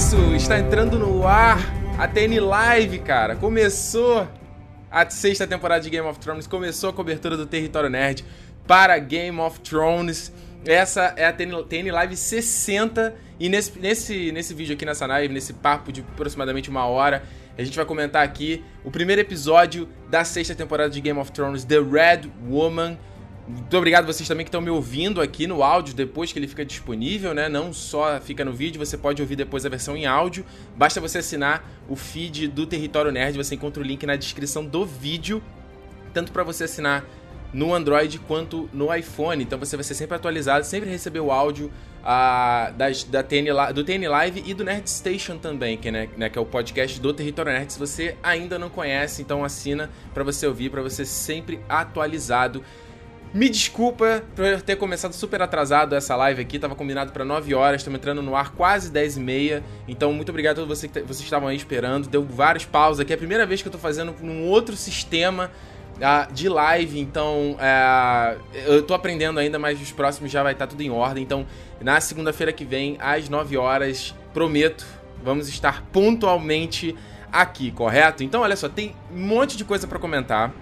isso! Está entrando no ar a TN Live, cara. Começou a sexta temporada de Game of Thrones, começou a cobertura do Território Nerd para Game of Thrones. Essa é a TN, Live 60 e nesse, nesse, nesse vídeo aqui, nessa live, nesse papo de aproximadamente uma hora, a gente vai comentar aqui o primeiro episódio da sexta temporada de Game of Thrones, The Red Woman. Muito obrigado vocês também que estão me ouvindo aqui no áudio depois que ele fica disponível, né? Não só fica no vídeo, você pode ouvir depois a versão em áudio. Basta você assinar o feed do Território Nerd, você encontra o link na descrição do vídeo, tanto para você assinar no Android quanto no iPhone. Então você vai ser sempre atualizado, sempre receber o áudio uh, das, da TN, do TN Live e do Nerd Station também, que, né, né, que é o podcast do Território Nerd. Se você ainda não conhece, então assina para você ouvir, para você sempre atualizado. Me desculpa por eu ter começado super atrasado essa live aqui, tava combinado para 9 horas, estamos entrando no ar quase 10 e meia. Então, muito obrigado a todos vocês que vocês estavam aí esperando. Deu vários paus aqui, é a primeira vez que eu tô fazendo num outro sistema uh, de live, então uh, eu tô aprendendo ainda, mas os próximos já vai estar tá tudo em ordem. Então, na segunda-feira que vem, às 9 horas, prometo, vamos estar pontualmente aqui, correto? Então, olha só, tem um monte de coisa para comentar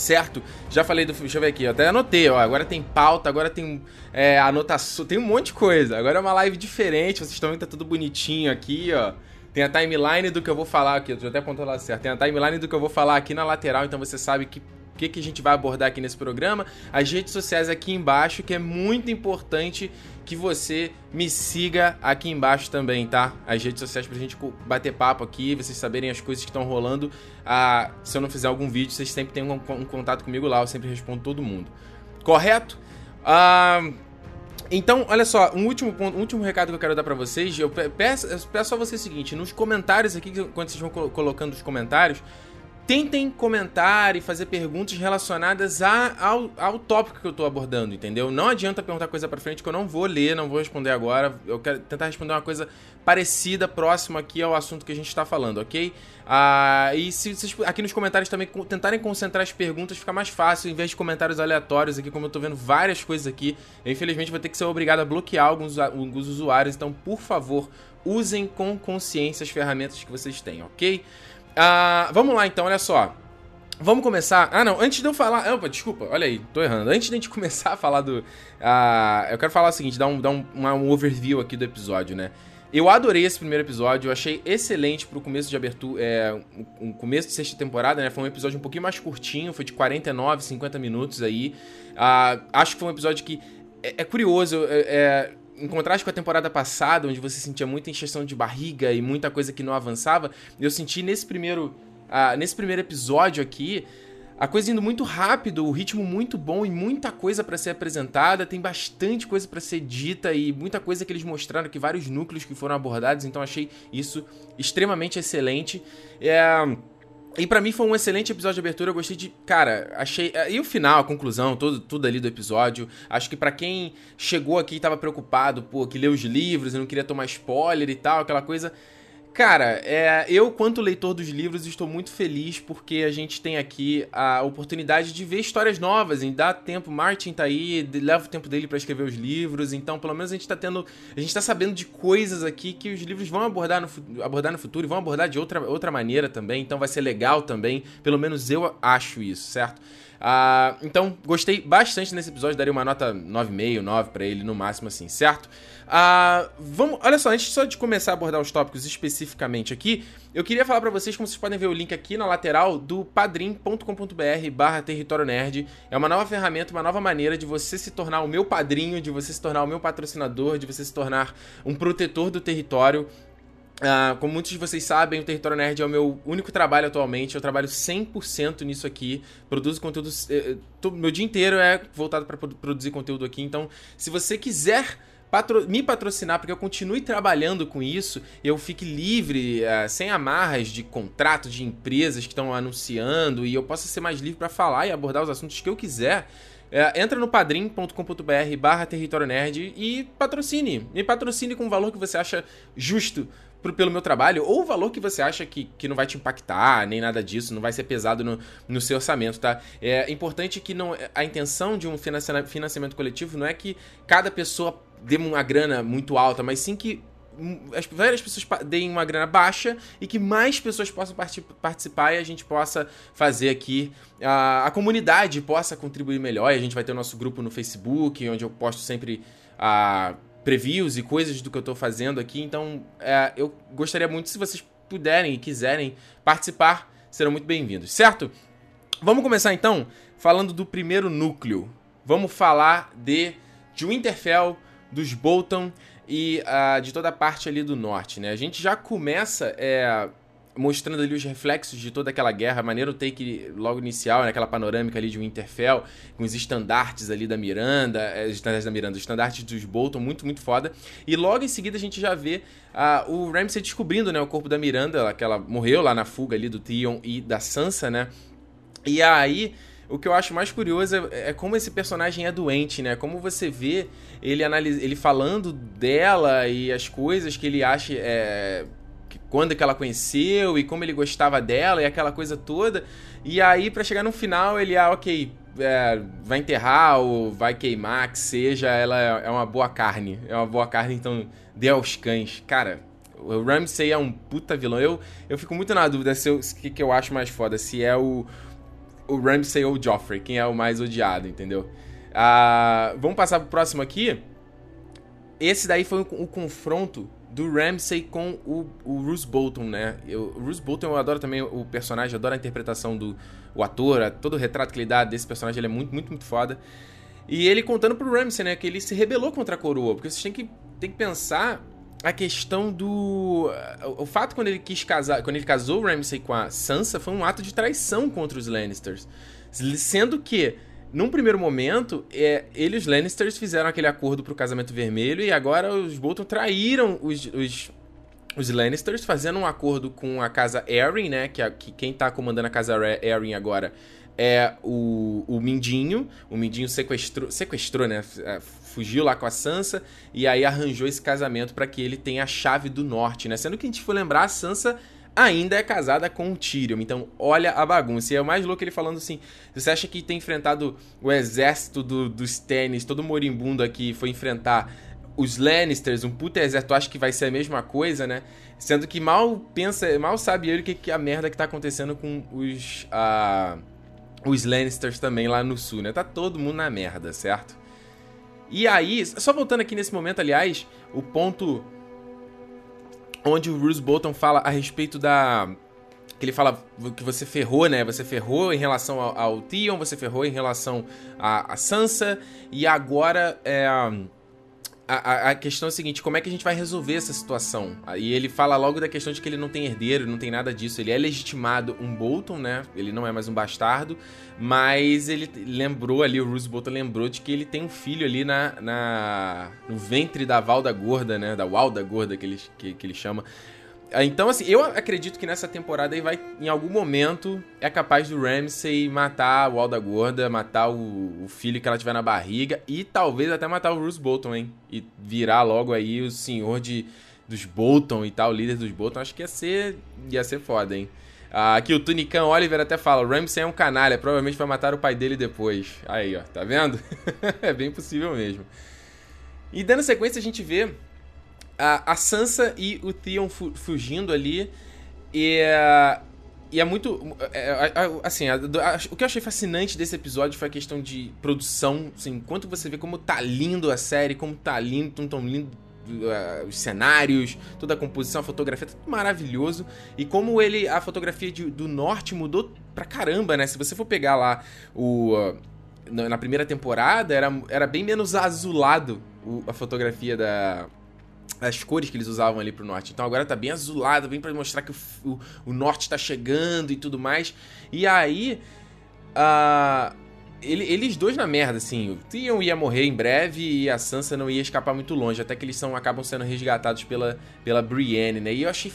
certo? Já falei do. Deixa eu ver aqui, eu até anotei, ó. Agora tem pauta, agora tem é, anotação, tem um monte de coisa. Agora é uma live diferente, vocês estão vendo que tá tudo bonitinho aqui, ó. Tem a timeline do que eu vou falar aqui, eu até apontando lá certo. Tem a timeline do que eu vou falar aqui na lateral, então você sabe que que, que a gente vai abordar aqui nesse programa, as redes sociais aqui embaixo, que é muito importante que você me siga aqui embaixo também, tá? As redes sociais pra gente bater papo aqui, vocês saberem as coisas que estão rolando. Ah, se eu não fizer algum vídeo, vocês sempre têm um, um, contato comigo lá, eu sempre respondo todo mundo. Correto? Ah, então, olha só, um último ponto, um último recado que eu quero dar para vocês, eu peço, eu peço a vocês o seguinte, nos comentários aqui, quando vocês vão colocando os comentários, tentem comentar e fazer perguntas relacionadas a, ao, ao tópico que eu tô abordando, entendeu? Não adianta perguntar coisa para frente que eu não vou ler, não vou responder agora. Eu quero tentar responder uma coisa parecida, próxima aqui ao assunto que a gente está falando, ok? Ah, e se vocês aqui nos comentários também tentarem concentrar as perguntas, fica mais fácil, em vez de comentários aleatórios aqui, como eu tô vendo várias coisas aqui. Eu, infelizmente vou ter que ser obrigado a bloquear alguns, alguns usuários, então por favor, usem com consciência as ferramentas que vocês têm, ok? Ah, vamos lá então, olha só. Vamos começar. Ah, não, antes de eu falar. Opa, desculpa, olha aí, tô errando. Antes de a gente começar a falar do. Uh, eu quero falar o seguinte: dar, um, dar um, um overview aqui do episódio, né? Eu adorei esse primeiro episódio, eu achei excelente pro começo de abertura, é, um começo de sexta temporada, né? Foi um episódio um pouquinho mais curtinho, foi de 49, 50 minutos aí. Uh, acho que foi um episódio que é, é curioso, é, é, em contraste com a temporada passada, onde você sentia muita encheção de barriga e muita coisa que não avançava, eu senti nesse primeiro, uh, nesse primeiro episódio aqui a coisa indo muito rápido, o ritmo muito bom e muita coisa para ser apresentada, tem bastante coisa para ser dita e muita coisa que eles mostraram aqui, vários núcleos que foram abordados, então achei isso extremamente excelente. É... E para mim foi um excelente episódio de abertura, eu gostei de, cara, achei, é, e o final, a conclusão, tudo, tudo ali do episódio, acho que para quem chegou aqui e tava preocupado, pô, que leu os livros e não queria tomar spoiler e tal, aquela coisa, Cara, é, eu, quanto leitor dos livros, estou muito feliz porque a gente tem aqui a oportunidade de ver histórias novas, em dar tempo. Martin tá aí, leva o tempo dele para escrever os livros, então pelo menos a gente tá tendo. A gente tá sabendo de coisas aqui que os livros vão abordar no, abordar no futuro e vão abordar de outra, outra maneira também, então vai ser legal também. Pelo menos eu acho isso, certo? Uh, então, gostei bastante nesse episódio, daria uma nota 9,5, 9 para ele no máximo, assim, certo? Uh, vamos, olha só, antes só de começar a abordar os tópicos especificamente aqui, eu queria falar para vocês, como vocês podem ver o link aqui na lateral, do padrim.com.br barra território nerd. É uma nova ferramenta, uma nova maneira de você se tornar o meu padrinho, de você se tornar o meu patrocinador, de você se tornar um protetor do território. Uh, como muitos de vocês sabem, o Território Nerd é o meu único trabalho atualmente. Eu trabalho 100% nisso aqui. Produzo conteúdo. Eh, eh meu dia inteiro é voltado para produzir conteúdo aqui. Então, se você quiser patro me patrocinar para que eu continue trabalhando com isso, eu fique livre, uh, sem amarras de contrato de empresas que estão anunciando e eu possa ser mais livre para falar e abordar os assuntos que eu quiser. É, entra no padrim.com.br barra território nerd e patrocine. Me patrocine com o valor que você acha justo pro, pelo meu trabalho, ou o valor que você acha que, que não vai te impactar, nem nada disso, não vai ser pesado no, no seu orçamento, tá? É importante que não a intenção de um financiamento coletivo não é que cada pessoa dê uma grana muito alta, mas sim que as várias pessoas deem uma grana baixa e que mais pessoas possam participar e a gente possa fazer aqui a, a comunidade possa contribuir melhor. E a gente vai ter o nosso grupo no Facebook, onde eu posto sempre a previews e coisas do que eu estou fazendo aqui. Então, é, eu gostaria muito se vocês puderem e quiserem participar, serão muito bem-vindos, certo? Vamos começar então falando do primeiro núcleo. Vamos falar de, de Winterfell, dos Bolton e uh, de toda a parte ali do norte, né? A gente já começa é, mostrando ali os reflexos de toda aquela guerra, maneiro take logo inicial, né? aquela panorâmica ali de Winterfell, com os estandartes ali da Miranda, é, os estandartes da Miranda, os estandartes dos Bolton, muito, muito foda. E logo em seguida a gente já vê uh, o Ramsay descobrindo, né, o corpo da Miranda, que ela morreu lá na fuga ali do Theon e da Sansa, né? E aí o que eu acho mais curioso é, é, como esse personagem é doente, né? Como você vê ele, analisa, ele falando dela e as coisas que ele acha. É, quando que ela conheceu e como ele gostava dela e aquela coisa toda. E aí, para chegar no final, ele, ah, ok, é, vai enterrar ou vai queimar, que seja, ela é, é uma boa carne. É uma boa carne, então dê aos cães. Cara, o Ramsay é um puta vilão. Eu, eu fico muito na dúvida se o que, que eu acho mais foda, se é o o Ramsay ou o Joffrey, quem é o mais odiado, entendeu? Uh, vamos passar pro próximo aqui. Esse daí foi o, o confronto do Ramsay com o, o Bruce Bolton, né? Eu, o Bruce Bolton eu adoro também o personagem, adoro a interpretação do o ator, todo o retrato que ele dá desse personagem, ele é muito, muito, muito foda. E ele contando pro Ramsay, né, que ele se rebelou contra a coroa, porque vocês têm que, têm que pensar a questão do. O fato quando ele quis casar. Quando ele casou o Ramsay com a Sansa foi um ato de traição contra os Lannisters. Sendo que, num primeiro momento, é, ele e os Lannisters fizeram aquele acordo pro casamento vermelho e agora os Bolton traíram os, os, os Lannisters, fazendo um acordo com a casa Arryn, né? Que, a, que quem tá comandando a casa Arryn agora é o, o Mindinho. O Mindinho sequestrou, sequestrou, né? Fugiu lá com a Sansa e aí arranjou esse casamento para que ele tenha a chave do norte, né? Sendo que a gente for lembrar, a Sansa ainda é casada com o Tyrion. Então, olha a bagunça. E é o mais louco ele falando assim: você acha que tem enfrentado o exército do, dos Stannis, todo moribundo aqui, foi enfrentar os Lannisters, um puta exército, acha que vai ser a mesma coisa, né? Sendo que mal pensa, mal sabe ele que, que a merda que tá acontecendo com os. Uh, os Lannisters também lá no sul, né? Tá todo mundo na merda, certo? E aí, só voltando aqui nesse momento, aliás, o ponto onde o Bruce Bolton fala a respeito da que ele fala que você ferrou, né? Você ferrou em relação ao, ao Theon, você ferrou em relação a Sansa, e agora é, a, a, questão é a seguinte: como é que a gente vai resolver essa situação? E ele fala logo da questão de que ele não tem herdeiro, não tem nada disso. Ele é legitimado um Bolton, né? Ele não é mais um bastardo, mas ele lembrou ali, o Bruce Bolton lembrou de que ele tem um filho ali na, na no ventre da Valda Gorda, né? Da Walda Gorda que ele, que, que ele chama. Ah, então, assim, eu acredito que nessa temporada aí vai, em algum momento, é capaz do Ramsay matar o Alda Gorda, matar o, o, filho que ela tiver na barriga e talvez até matar o Bruce Bolton, hein? E virar logo aí o senhor de, dos Bolton e tal, líder dos Bolton. Acho que ia ser, ia ser foda, hein? Ah, aqui o Tunicão Oliver até fala: o Ramsay é um canalha, provavelmente vai matar o pai dele depois. Aí, ó, tá vendo? é bem possível mesmo. E dando sequência, a gente vê a, a Sansa e o Theon fu fugindo ali. E, e é muito. É, assim, a, a, o que eu achei fascinante desse episódio foi a questão de produção. Assim, enquanto você vê como tá lindo a série, como tá lindo, tão, tão lindo uh, os cenários, toda a composição, a fotografia, tá tudo maravilhoso. E como ele. A fotografia de, do norte mudou pra caramba, né? Se você for pegar lá o. Uh, na primeira temporada, era, era bem menos azulado a fotografia da, as cores que eles usavam ali pro norte. Então agora tá bem azulado, bem para mostrar que o, o, o, norte tá chegando e tudo mais. E aí. Uh, ele, eles dois na merda, assim. O Theon ia morrer em breve e a Sansa não ia escapar muito longe. Até que eles são, acabam sendo resgatados pela, pela Brienne, né? E eu achei.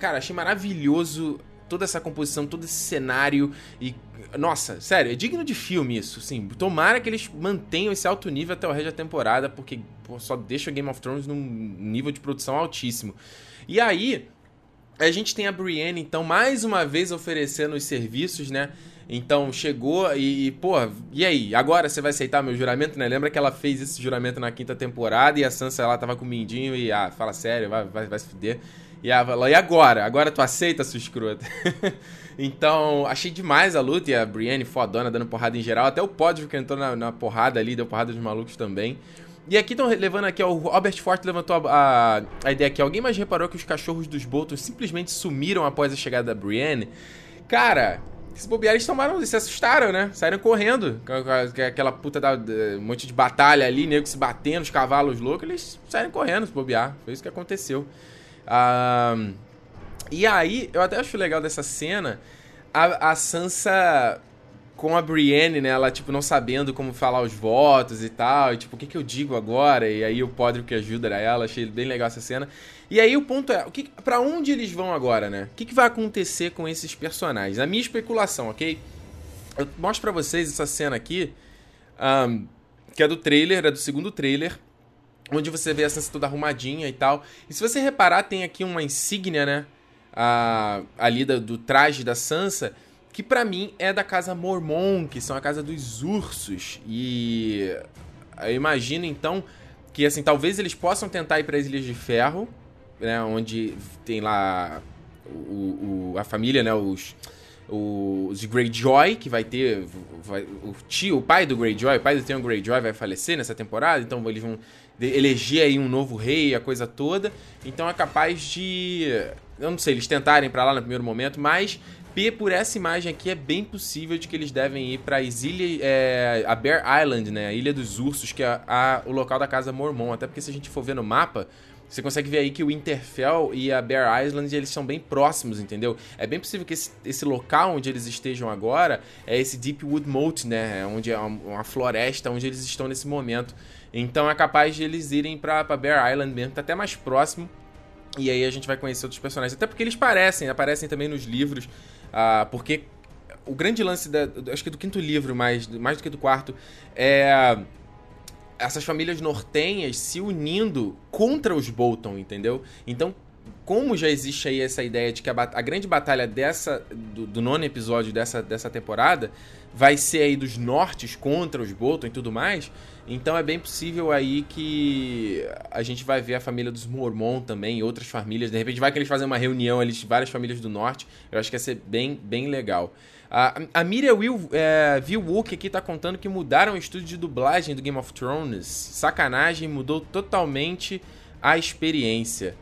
Cara, achei maravilhoso toda essa composição, todo esse cenário e nossa, sério, é digno de filme isso, sim. Tomara que eles mantenham esse alto nível até o resto da temporada, porque pô, só deixa Game of Thrones num nível de produção altíssimo. E aí, a gente tem a Brienne, então, mais uma vez oferecendo os serviços, né? Então chegou e, pô, e aí? Agora você vai aceitar meu juramento, né? Lembra que ela fez esse juramento na quinta temporada e a Sansa lá tava com o Mindinho e, ah, fala sério, vai, vai, vai se fuder. E ela e agora? Agora tu aceita, sua escrota? então, achei demais a luta e a Brienne fodona dando porrada em geral. Até o Podrick que entrou na, na porrada ali, deu porrada dos malucos também. E aqui estão levando aqui, ó, o Albert Forte levantou a, a, a, ideia aqui. Alguém mais reparou que os cachorros dos Boltons simplesmente sumiram após a chegada da Brienne? Cara, se bobear, eles tomaram, se assustaram, né? Saíram correndo. Aquela puta da, um monte de batalha ali, nego se batendo, os cavalos loucos, eles saíram correndo, se bobear. Foi isso que aconteceu. E aí, eu até acho legal dessa cena a, a Sansa com a Brienne, né? Ela, tipo, não sabendo como falar os votos e tal. E, tipo, o que, que eu digo agora? E aí o Podrick que ajuda ela. Achei bem legal essa cena. E aí o ponto é, o que, pra onde eles vão agora, né? O que, que vai acontecer com esses personagens? A minha especulação, ok? Eu mostro pra vocês essa cena aqui, um, que é do trailer, é do segundo trailer, onde você vê a Sansa toda arrumadinha e tal. E se você reparar, tem aqui uma insígnia, né? A, ali da, do traje da Sansa, que para mim é da casa Mormon, que são a casa dos ursos. E eu imagino então que assim, talvez eles possam tentar ir para as Ilhas de Ferro, né, onde tem lá o, o, a família, né, os os Greyjoy, que vai ter vai, o tio, o pai do Greyjoy, o pai do Theon Greyjoy vai falecer nessa temporada, então eles vão eleger aí um novo rei, a coisa toda. Então é capaz de, eu não sei, eles tentarem para lá no primeiro momento, mas P, por essa imagem aqui, é bem possível de que eles devem ir para as ilhas, é, a Bear Island, né, a Ilha dos Ursos, que é a, o local da casa Mormon. Até porque se a gente for ver no mapa, você consegue ver aí que o Winterfell e a Bear Island eles são bem próximos, entendeu? É bem possível que esse, esse local onde eles estejam agora é esse Deepwood Moat, né? É onde é uma, floresta onde eles estão nesse momento. Então é capaz de eles irem pra, pra Bear Island mesmo, tá até mais próximo. E aí a gente vai conhecer outros personagens. Até porque eles parecem, aparecem também nos livros. Uh, porque o grande lance, da, acho que do quinto livro, mais, mais do que do quarto, é essas famílias nortenhas se unindo contra os Bolton, entendeu? Então, como já existe aí essa ideia de que a, a grande batalha dessa do, do, nono episódio dessa, dessa temporada vai ser aí dos nortes contra os Bolton e tudo mais, então é bem possível aí que a gente vai ver a família dos Mormon também, outras famílias, de repente vai que eles fazem uma reunião ali de várias famílias do norte, eu acho que ia ser bem, bem legal. A, a Miriam Will, é, aqui tá contando que mudaram o estúdio de dublagem do Game of Thrones. Sacanagem, mudou totalmente a experiência.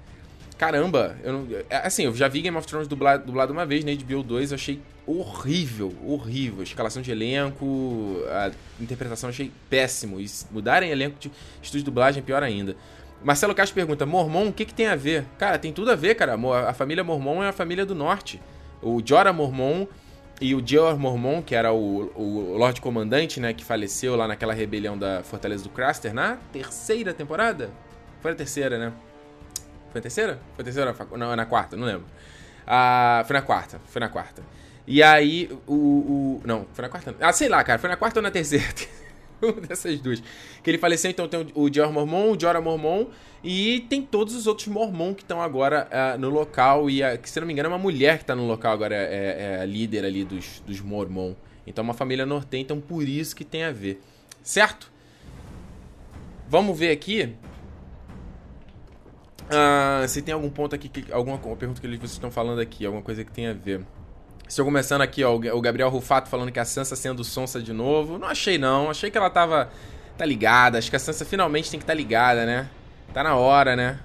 Caramba, eu não, é, assim, eu já vi Game of Thrones dublado, dublado uma vez na HBO 2, eu achei horrível, horrível. A escalação de elenco, a interpretação eu achei péssimo. E mudarem elenco de estúdio de dublagem, pior ainda. Marcelo Castro pergunta: Mormon, o que, que tem a ver? Cara, tem tudo a ver, cara. A família Mormon é a família do norte. O Jorah Mormon e o Georg Mormon, que era o, o Lorde Comandante, né, que faleceu lá naquela rebelião da Fortaleza do Craster na terceira temporada? Foi na terceira, né? Foi na terceira? Foi na terceira? Não, na quarta, não lembro. Ah, foi na quarta, foi na quarta. E aí, o, o. Não, foi na quarta. Ah, sei lá, cara, foi na quarta ou na terceira? uma dessas duas. Que ele faleceu, então tem o Dior Mormon, o Jorah Mormon e tem todos os outros Mormon que estão agora uh, no local. E, a, que, se não me engano, é uma mulher que está no local agora, é, é, é, a líder ali dos, dos Mormon. Então, é uma família nortenha, então por isso que tem a ver. Certo? Vamos ver aqui. Uh, se tem algum ponto aqui, que, alguma pergunta que vocês estão falando aqui, alguma coisa que tem a ver. Estou começando aqui, ó, o Gabriel Rufato falando que a Sansa sendo sonsa de novo. Não achei não, achei que ela tava tá ligada. Acho que a Sansa finalmente tem que estar tá ligada, né? Tá na hora, né?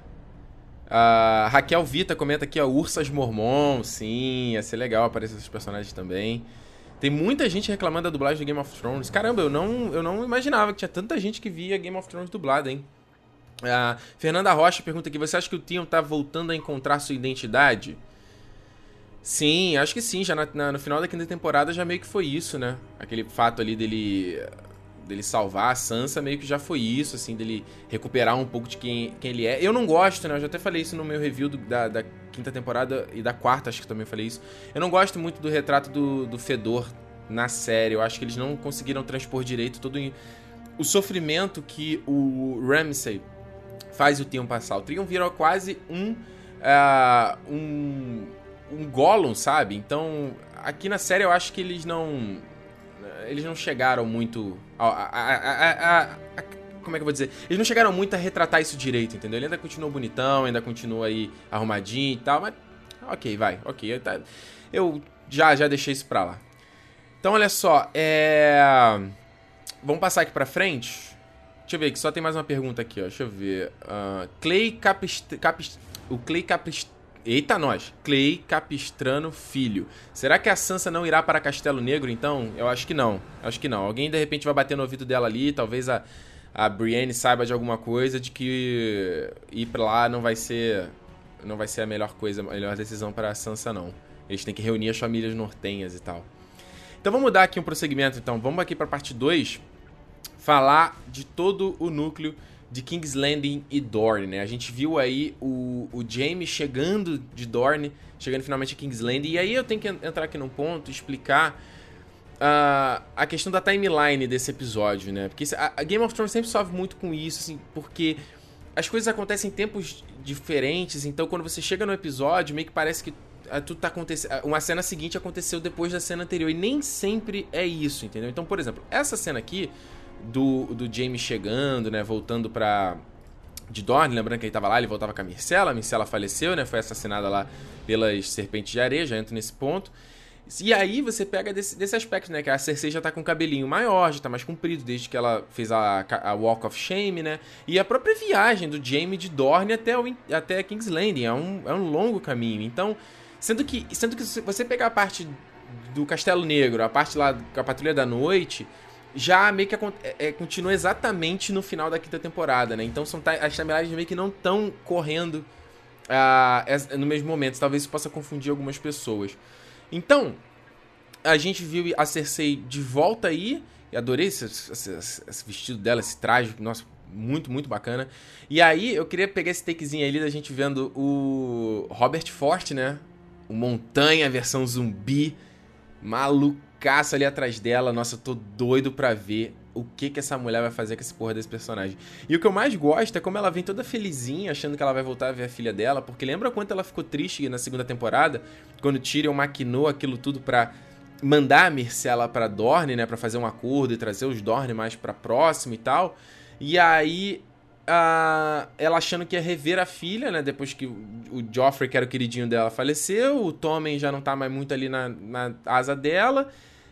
A Raquel Vita comenta aqui, ó, Ursas Mormon, sim, ia ser legal aparecer esses personagens também. Tem muita gente reclamando da dublagem de Game of Thrones. Caramba, eu não, eu não imaginava que tinha tanta gente que via Game of Thrones dublada, hein? Fernanda Rocha pergunta aqui, você acha que o Tion tá voltando a encontrar sua identidade? Sim, acho que sim. Já na, na, no final da quinta temporada já meio que foi isso, né? Aquele fato ali dele dele salvar a Sansa meio que já foi isso, assim, dele recuperar um pouco de quem, quem ele é. Eu não gosto, né? Eu já até falei isso no meu review do, da, da, quinta temporada e da quarta, acho que também falei isso. Eu não gosto muito do retrato do, do Fedor na série. Eu acho que eles não conseguiram transpor direito todo o sofrimento que o Ramsay faz o Theon passar. O Theon vira quase um. Uh, um um Gollum, sabe? Então, aqui na série eu acho que eles não eles não chegaram muito a, a, a, como é que eu vou dizer? Eles não chegaram muito a retratar isso direito, entendeu? Ele ainda continuou bonitão, ainda continua aí arrumadinho e tal, mas ok, vai, ok. Tá, eu já já deixei isso pra lá. Então olha só, é vamos passar aqui pra frente. Deixa eu ver, que só tem mais uma pergunta aqui, ó. Deixa eu ver. Uh, Clay Capist... Capist... O Clay Capist... Eita, nós. Clay Capistrano Filho. Será que a Sansa não irá para Castelo Negro, então? Eu acho que não. Acho que não. Alguém, de repente, vai bater no ouvido dela ali. Talvez a, a Brienne saiba de alguma coisa de que ir pra lá não vai ser... Não vai ser a melhor coisa, a melhor decisão para a Sansa, não. Eles têm que reunir as famílias nortenhas e tal. Então vamos mudar aqui um prosseguimento, então. Vamos aqui para parte 2 falar de todo o núcleo de King's Landing e Dorne, né? A gente viu aí o, o Jaime chegando de Dorne, chegando finalmente a King's Landing, e aí eu tenho que entrar aqui num ponto, explicar uh, a questão da timeline desse episódio, né? Porque a, a, Game of Thrones sempre sofre muito com isso, assim, porque as coisas acontecem em tempos diferentes, então quando você chega no episódio, meio que parece que uh, tudo tá acontecendo. Uma cena seguinte aconteceu depois da cena anterior, e nem sempre é isso, entendeu? Então, por exemplo, essa cena aqui do, do James chegando, né? Voltando pra. De Dorne, lembrando que ele tava lá, ele voltava com a Myrcella. A Myrcella faleceu, né? Foi assassinada lá pelas serpentes de areia, já entro nesse ponto. E aí você pega desse, desse aspecto, né? Que a Cersei já tá com o cabelinho maior, já tá mais comprido, desde que ela fez a, a Walk of Shame, né? E a própria viagem do Jaime de Dorne até, o, até King's Landing. É um, é um longo caminho. Então, sendo que, sendo que você pegar a parte do Castelo Negro, a parte lá da Patrulha da Noite, já meio que é, é, continua exatamente no final da quinta temporada, né? Então são as timelines meio que não estão correndo uh, no mesmo momento. Talvez isso possa confundir algumas pessoas. Então, a gente viu a Cersei de volta aí. E adorei esse, esse, esse, vestido dela, esse traje. Nossa, muito, muito bacana. E aí, eu queria pegar esse takezinho ali da gente vendo o Robert Forte, né? O Montanha, versão zumbi. Maluco caça ali atrás dela. Nossa, eu tô doido pra ver o que que essa mulher vai fazer com esse porra desse personagem. E o que eu mais gosto é como ela vem toda felizinha, achando que ela vai voltar a ver a filha dela, porque lembra quanto ela ficou triste na segunda temporada, quando Tyrion maquinou aquilo tudo pra mandar a Myrcella pra Dorne, né, pra fazer um acordo e trazer os Dorne mais pra próximo e tal. E aí Uh, ela achando que ia rever a filha, né? Depois que o Joffrey, que era o queridinho dela, faleceu. O Tommen já não tá mais muito ali na, na asa dela.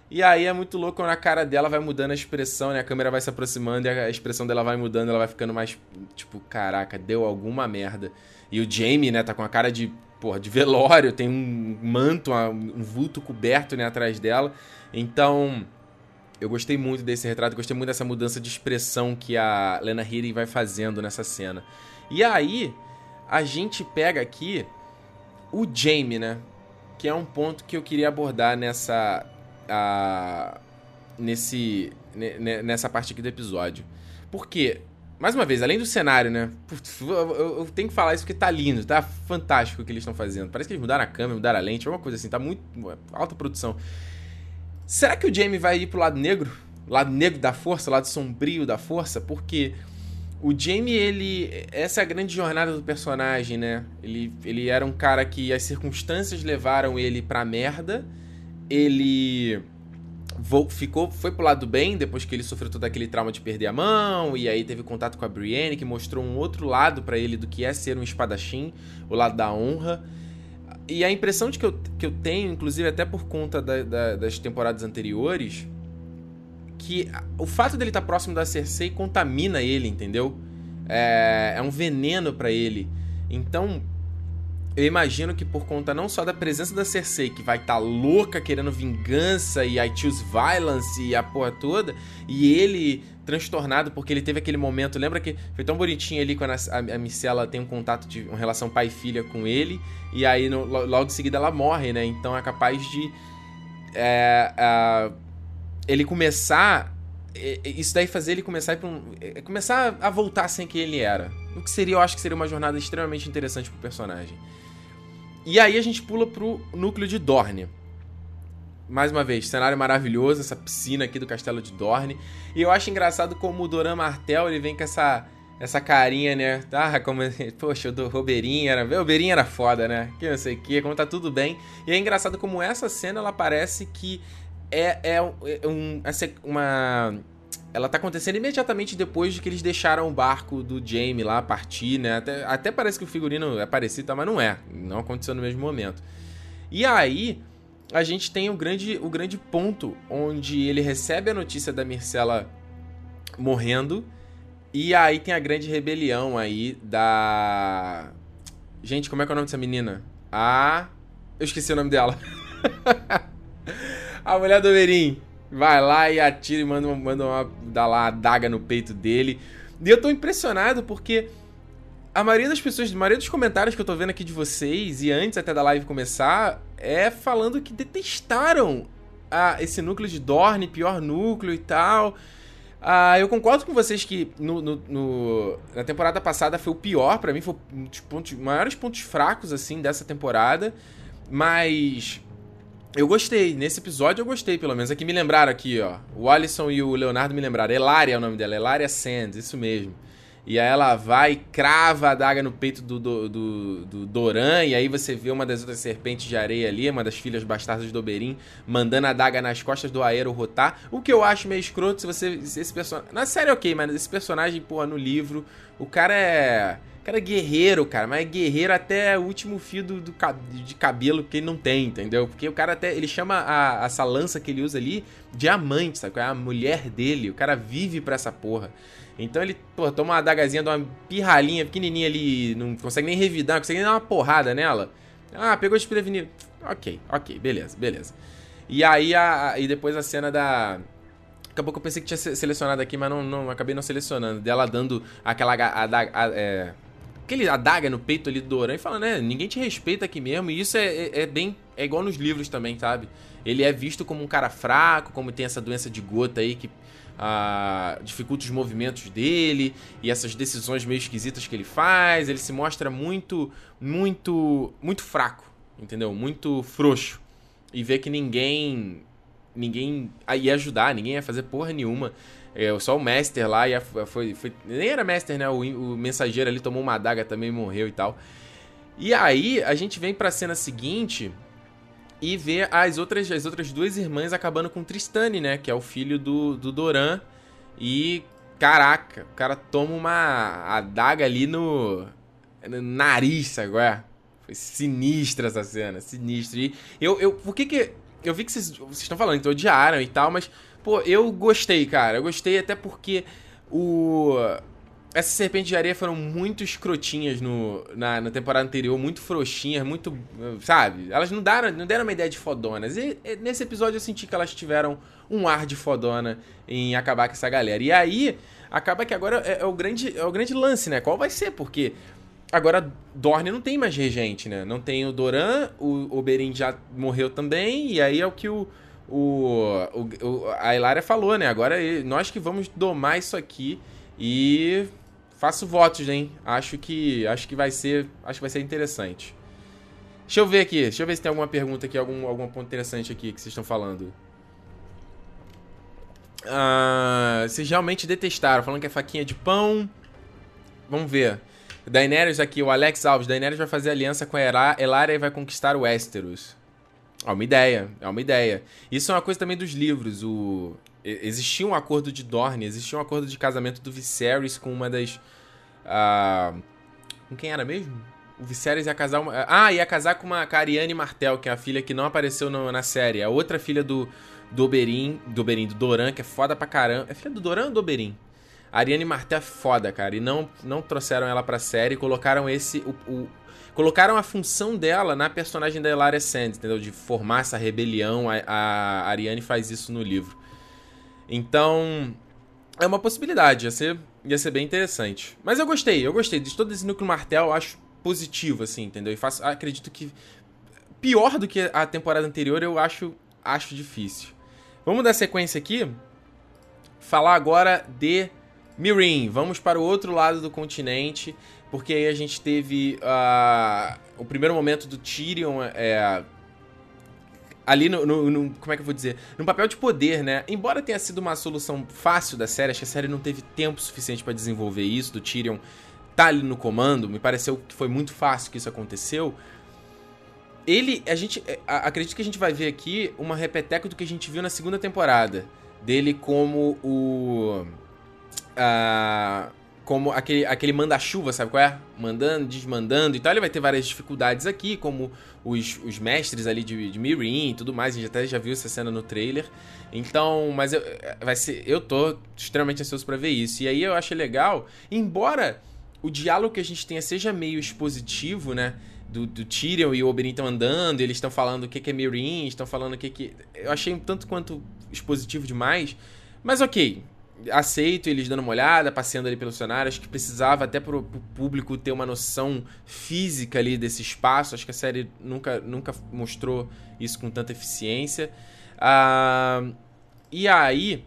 E aí é muito louco quando a cara dela vai mudando a expressão, né? A câmera vai se aproximando e a expressão dela vai mudando, ela vai ficando mais, tipo, caraca, deu alguma merda. E o Jamie, né, tá com a cara de, porra, de velório, tem um manto, um vulto coberto, né, atrás dela. Então, eu gostei muito desse retrato, gostei muito dessa mudança de expressão que a Lena Headey vai fazendo nessa cena. E aí, a gente pega aqui o Jamie, né? Que é um ponto que eu queria abordar nessa. A, nesse. nessa parte aqui do episódio. Porque, mais uma vez, além do cenário, né? Eu, tenho que falar isso porque tá lindo, tá fantástico o que eles estão fazendo. Parece que eles mudaram a câmera, mudaram a lente, alguma coisa assim, tá muito. alta produção. Será que o Jamie vai ir pro lado negro? Lado negro da força, lado sombrio da força? Porque o Jamie, ele. Essa é a grande jornada do personagem, né? Ele, ele era um cara que as circunstâncias levaram ele pra merda. Ele. Ficou, foi pro lado bem depois que ele sofreu todo aquele trauma de perder a mão, e aí teve contato com a Brienne, que mostrou um outro lado para ele do que é ser um espadachim, o lado da honra. E a impressão de que, eu, que eu tenho, inclusive até por conta da, da, das temporadas anteriores, que o fato dele estar tá próximo da Cersei contamina ele, entendeu? É, é um veneno para ele. Então, eu imagino que por conta não só da presença da Cersei, que vai estar tá louca querendo vingança e I choose violence e a porra toda, e ele transtornado porque ele teve aquele momento. Lembra que foi tão bonitinho ali quando a, a, Micela tem um contato de uma relação pai filha com ele, e aí no, logo em seguida ela morre, né? Então é capaz de. É, é, ele começar. Isso daí fazer ele começar a, um, é, começar a voltar sem quem ele era. O que seria, eu acho que seria uma jornada extremamente interessante pro personagem. E aí a gente pula pro núcleo de Dorne mais uma vez, cenário maravilhoso, essa piscina aqui do castelo de Dorne. E eu acho engraçado como o Doran Martel ele vem com essa essa carinha, né? Ah, como. Poxa, o do Roberinho era. O Roberinho era foda, né? Que não sei o que, como tá tudo bem. E é engraçado como essa cena ela parece que é, é, é um, uma. Ela tá acontecendo imediatamente depois de que eles deixaram o barco do Jamie lá partir, né? Até, até parece que o figurino é parecido, tá? mas não é. Não aconteceu no mesmo momento. E aí, a gente tem o grande, o grande ponto onde ele recebe a notícia da Mircela morrendo e aí tem a grande rebelião aí da. Gente, como é que é o nome dessa menina? A. Eu esqueci o nome dela. a mulher do Verim. Vai lá e atira e manda, manda uma. dá lá a daga no peito dele. E eu tô impressionado porque a maioria das pessoas, a maioria dos comentários que eu tô vendo aqui de vocês, e antes até da live começar, é falando que detestaram a, esse núcleo de Dorne, pior núcleo e tal. Ah, eu concordo com vocês que no, no, no, na temporada passada foi o pior, para mim foi um dos pontos, maiores pontos fracos, assim, dessa temporada. Mas eu gostei, nesse episódio eu gostei, pelo menos. Aqui me lembraram aqui, ó. O Alisson e o Leonardo me lembraram. Elaria é o nome dela, Elaria Sands, isso mesmo. E aí ela vai e crava a adaga no peito do, do, do, do, Doran, e aí você vê uma das outras serpentes de areia ali, uma das filhas bastardas do Oberyn, mandando a adaga nas costas do Aero rotar. O que eu acho meio escroto se você. Se esse personagem. Na série, ok, mas esse personagem, porra, no livro, o cara é. Cara é guerreiro, cara, mas é guerreiro até o último fio do, do, de cabelo que ele não tem, entendeu? Porque o cara até. Ele chama a, essa lança que ele usa ali diamante, sabe? É a mulher dele. O cara vive pra essa porra. Então ele, pô, toma uma adagazinha de uma pirralhinha pequenininha ali, não consegue nem revidar, não consegue nem dar uma porrada nela. Ah, pegou desprevenido. Ok, ok, beleza, beleza. E aí, a, e depois a cena da... Acabou que eu pensei que tinha selecionado aqui, mas não, não acabei não selecionando. Dela dando aquela adaga, é, aquele adaga no peito ali do Doran e falando, né, ninguém te respeita aqui mesmo. E isso é, é, é, bem, é igual nos livros também, sabe? Ele é visto como um cara fraco, como tem essa doença de gota aí que ah, dificulta os movimentos dele e essas decisões meio esquisitas que ele faz. Ele se mostra muito, muito, muito fraco, entendeu? Muito frouxo. E vê que ninguém, ninguém ia ajudar, ninguém ia fazer porra nenhuma. É, só o Master lá, ia, foi, foi, nem era Master, né? O, o mensageiro ali tomou uma adaga também morreu e tal. E aí a gente vem pra cena seguinte e ver as outras, as outras duas irmãs acabando com Tristane, né? Que é o filho do, do Doran. E, caraca, o cara toma uma adaga ali no, no nariz, agora. Foi sinistra essa cena, sinistra. E eu, eu, por que que... Eu vi que vocês, estão falando que odiaram e tal, mas, pô, eu gostei, cara. Eu gostei até porque o essas serpentes de areia foram muito escrotinhas no, na, na, temporada anterior, muito frouxinhas, muito. Sabe? Elas não deram, não deram uma ideia de fodonas. E, e, nesse episódio eu senti que elas tiveram um ar de fodona em acabar com essa galera. E aí, acaba que agora é, é o, grande, é o grande lance, né? Qual vai ser? Porque agora Dorne não tem mais regente, né? Não tem o Doran, o Oberyn já morreu também, e aí é o que o. O, o, a Hilária falou, né? Agora nós que vamos domar isso aqui e Faço votos, hein? Acho que acho que vai ser, acho que vai ser interessante. Deixa eu ver aqui, deixa eu ver se tem alguma pergunta aqui, algum, algum ponto interessante aqui que vocês estão falando. Ah, vocês realmente detestaram, falando que é faquinha de pão. Vamos ver. Daenerys aqui, o Alex Alves. Daenerys vai fazer aliança com a Elária e vai conquistar o Westeros. É uma ideia, é uma ideia. Isso é uma coisa também dos livros. O existia um acordo de Dorne, existia um acordo de casamento do Viserys com uma das. Uh, com quem era mesmo? O Viserys ia casar. Uma, ah, ia casar com uma Cariane Martel, que é a filha que não apareceu no, na série. A outra filha do, do Oberyn, do Oberyn, do Doran, que é foda pra caramba. É filha do Doran ou do Oberyn? A Ariane Martel é foda, cara. E não, não trouxeram ela pra série, colocaram esse. O, o, colocaram a função dela na personagem da Elaria Sand, entendeu? De formar essa rebelião. A, a Ariane faz isso no livro. Então, é uma possibilidade, ia ser, ia ser bem interessante. Mas eu gostei, eu gostei. De todo esse núcleo martel, eu acho positivo, assim, entendeu? E faço, acredito que pior do que a temporada anterior, eu acho, acho difícil. Vamos dar sequência aqui. Falar agora de Mirin. Vamos para o outro lado do continente, porque aí a gente teve o primeiro momento do Tyrion é, ali no, no, no, Como é que eu vou dizer? No papel de poder, né? Embora tenha sido uma solução fácil da série, acho que a série não teve tempo suficiente para desenvolver isso, do Tyrion tá ali no comando, me pareceu que foi muito fácil que isso aconteceu. Ele, a gente, é, acredito que a gente vai ver aqui uma repeteca do que a gente viu na segunda temporada. Dele como o. Uh, como aquele, aquele manda-chuva, sabe qual é? Mandando, desmandando e tal. Ele vai ter várias dificuldades aqui, como os, os mestres ali de, de Mirin e tudo mais. A gente até já viu essa cena no trailer. Então, mas eu, vai ser, eu tô extremamente ansioso para ver isso. E aí eu achei legal, embora o diálogo que a gente tenha seja meio expositivo, né? Do, do Tyrion e o Oberyn estão andando, eles estão falando o que, que é Mirin, estão falando o que, que. Eu achei um tanto quanto expositivo demais. Mas ok, aceito eles dando uma olhada, passeando ali pelo cenário. Acho que precisava até pro, pro público ter uma noção física ali desse espaço. Acho que a série nunca, nunca mostrou isso com tanta eficiência. Ah, e aí,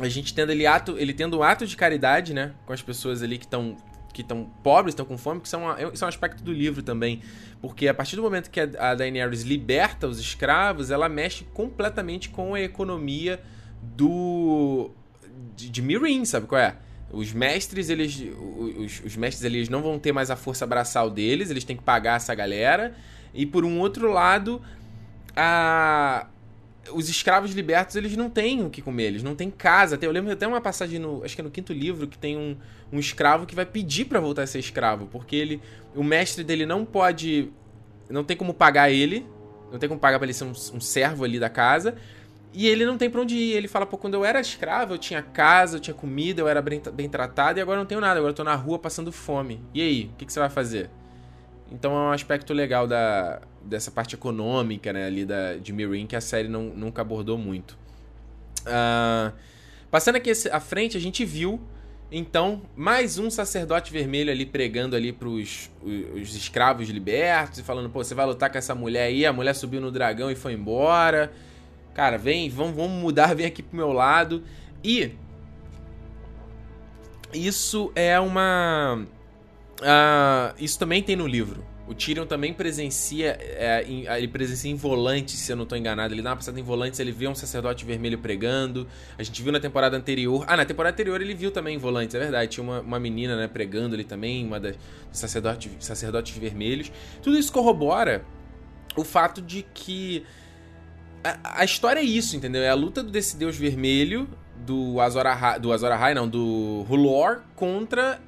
a gente tendo ele, ato, ele tendo um ato de caridade, né? Com as pessoas ali que estão que estão pobres, estão com fome, que são, isso é um aspecto do livro também. Porque a partir do momento que a Daenerys liberta os escravos, ela mexe completamente com a economia do de, de sabe qual é? Os mestres, eles. Os, os, mestres, eles não vão ter mais a força abraçal deles, eles têm que pagar essa galera. E por um outro lado, a. Os escravos libertos, eles não têm o que comer, eles não têm casa. Eu lembro até uma passagem no. Acho que é no quinto livro, que tem um, um escravo que vai pedir para voltar a ser escravo. Porque ele. O mestre dele não pode. Não tem como pagar ele. Não tem como pagar pra ele ser um, um servo ali da casa. E ele não tem pra onde ir. Ele fala, pô, quando eu era escravo, eu tinha casa, eu tinha comida, eu era bem, bem tratado, e agora não tenho nada, agora eu tô na rua passando fome. E aí, o que, que, você vai fazer? Então é um aspecto legal da, dessa parte econômica, né, ali da, de Mirin, que a série não, nunca abordou muito. Uh, passando aqui à frente, a gente viu, então, mais um sacerdote vermelho ali pregando ali pros os, os escravos libertos, e falando, pô, você vai lutar com essa mulher aí, a mulher subiu no dragão e foi embora Cara, vem, vamos, vamos mudar, vem aqui pro meu lado. E isso é uma. Uh, isso também tem no livro. O Tyrion também presencia. É, em, ele presencia em volantes, se eu não estou enganado. Ele dá uma passada em volantes, ele vê um sacerdote vermelho pregando. A gente viu na temporada anterior. Ah, na temporada anterior ele viu também em volantes, é verdade. Tinha uma, uma menina né, pregando ali também, uma das sacerdotes, sacerdotes vermelhos. Tudo isso corrobora o fato de que a, história é isso, entendeu? É a luta desse deus vermelho, do Azor Ahai, do Azor Ahai, não, do Hulor, contra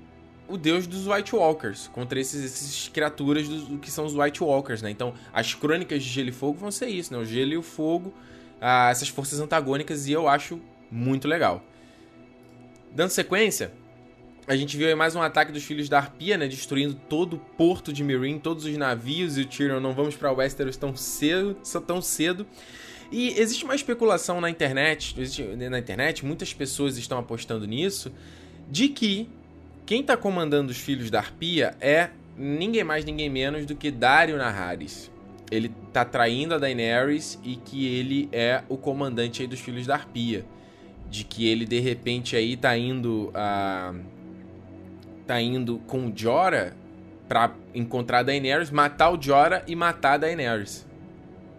o deus dos White Walkers, contra esses, esses criaturas do, que são os White Walkers, né? Então, as crônicas de Gelo e Fogo vão ser isso, né? O gelo e o fogo, ah, essas forças antagônicas, e eu acho muito legal. Dando sequência, a gente viu aí mais um ataque dos Filhos da Arpia, né? Destruindo todo o porto de Meereen, todos os navios, e o Tyrion não vamos para Westeros tão cedo, tão cedo. E existe uma especulação na internet, na internet, muitas pessoas estão apostando nisso, de que quem está comandando os filhos da Arpia é ninguém mais, ninguém menos do que Dario Naharis. Ele está traindo a Daenerys e que ele é o comandante aí dos filhos da Arpia. De que ele de repente aí tá indo a tá indo com o Jorah para encontrar a Daenerys, matar o Jorah e matar a Daenerys.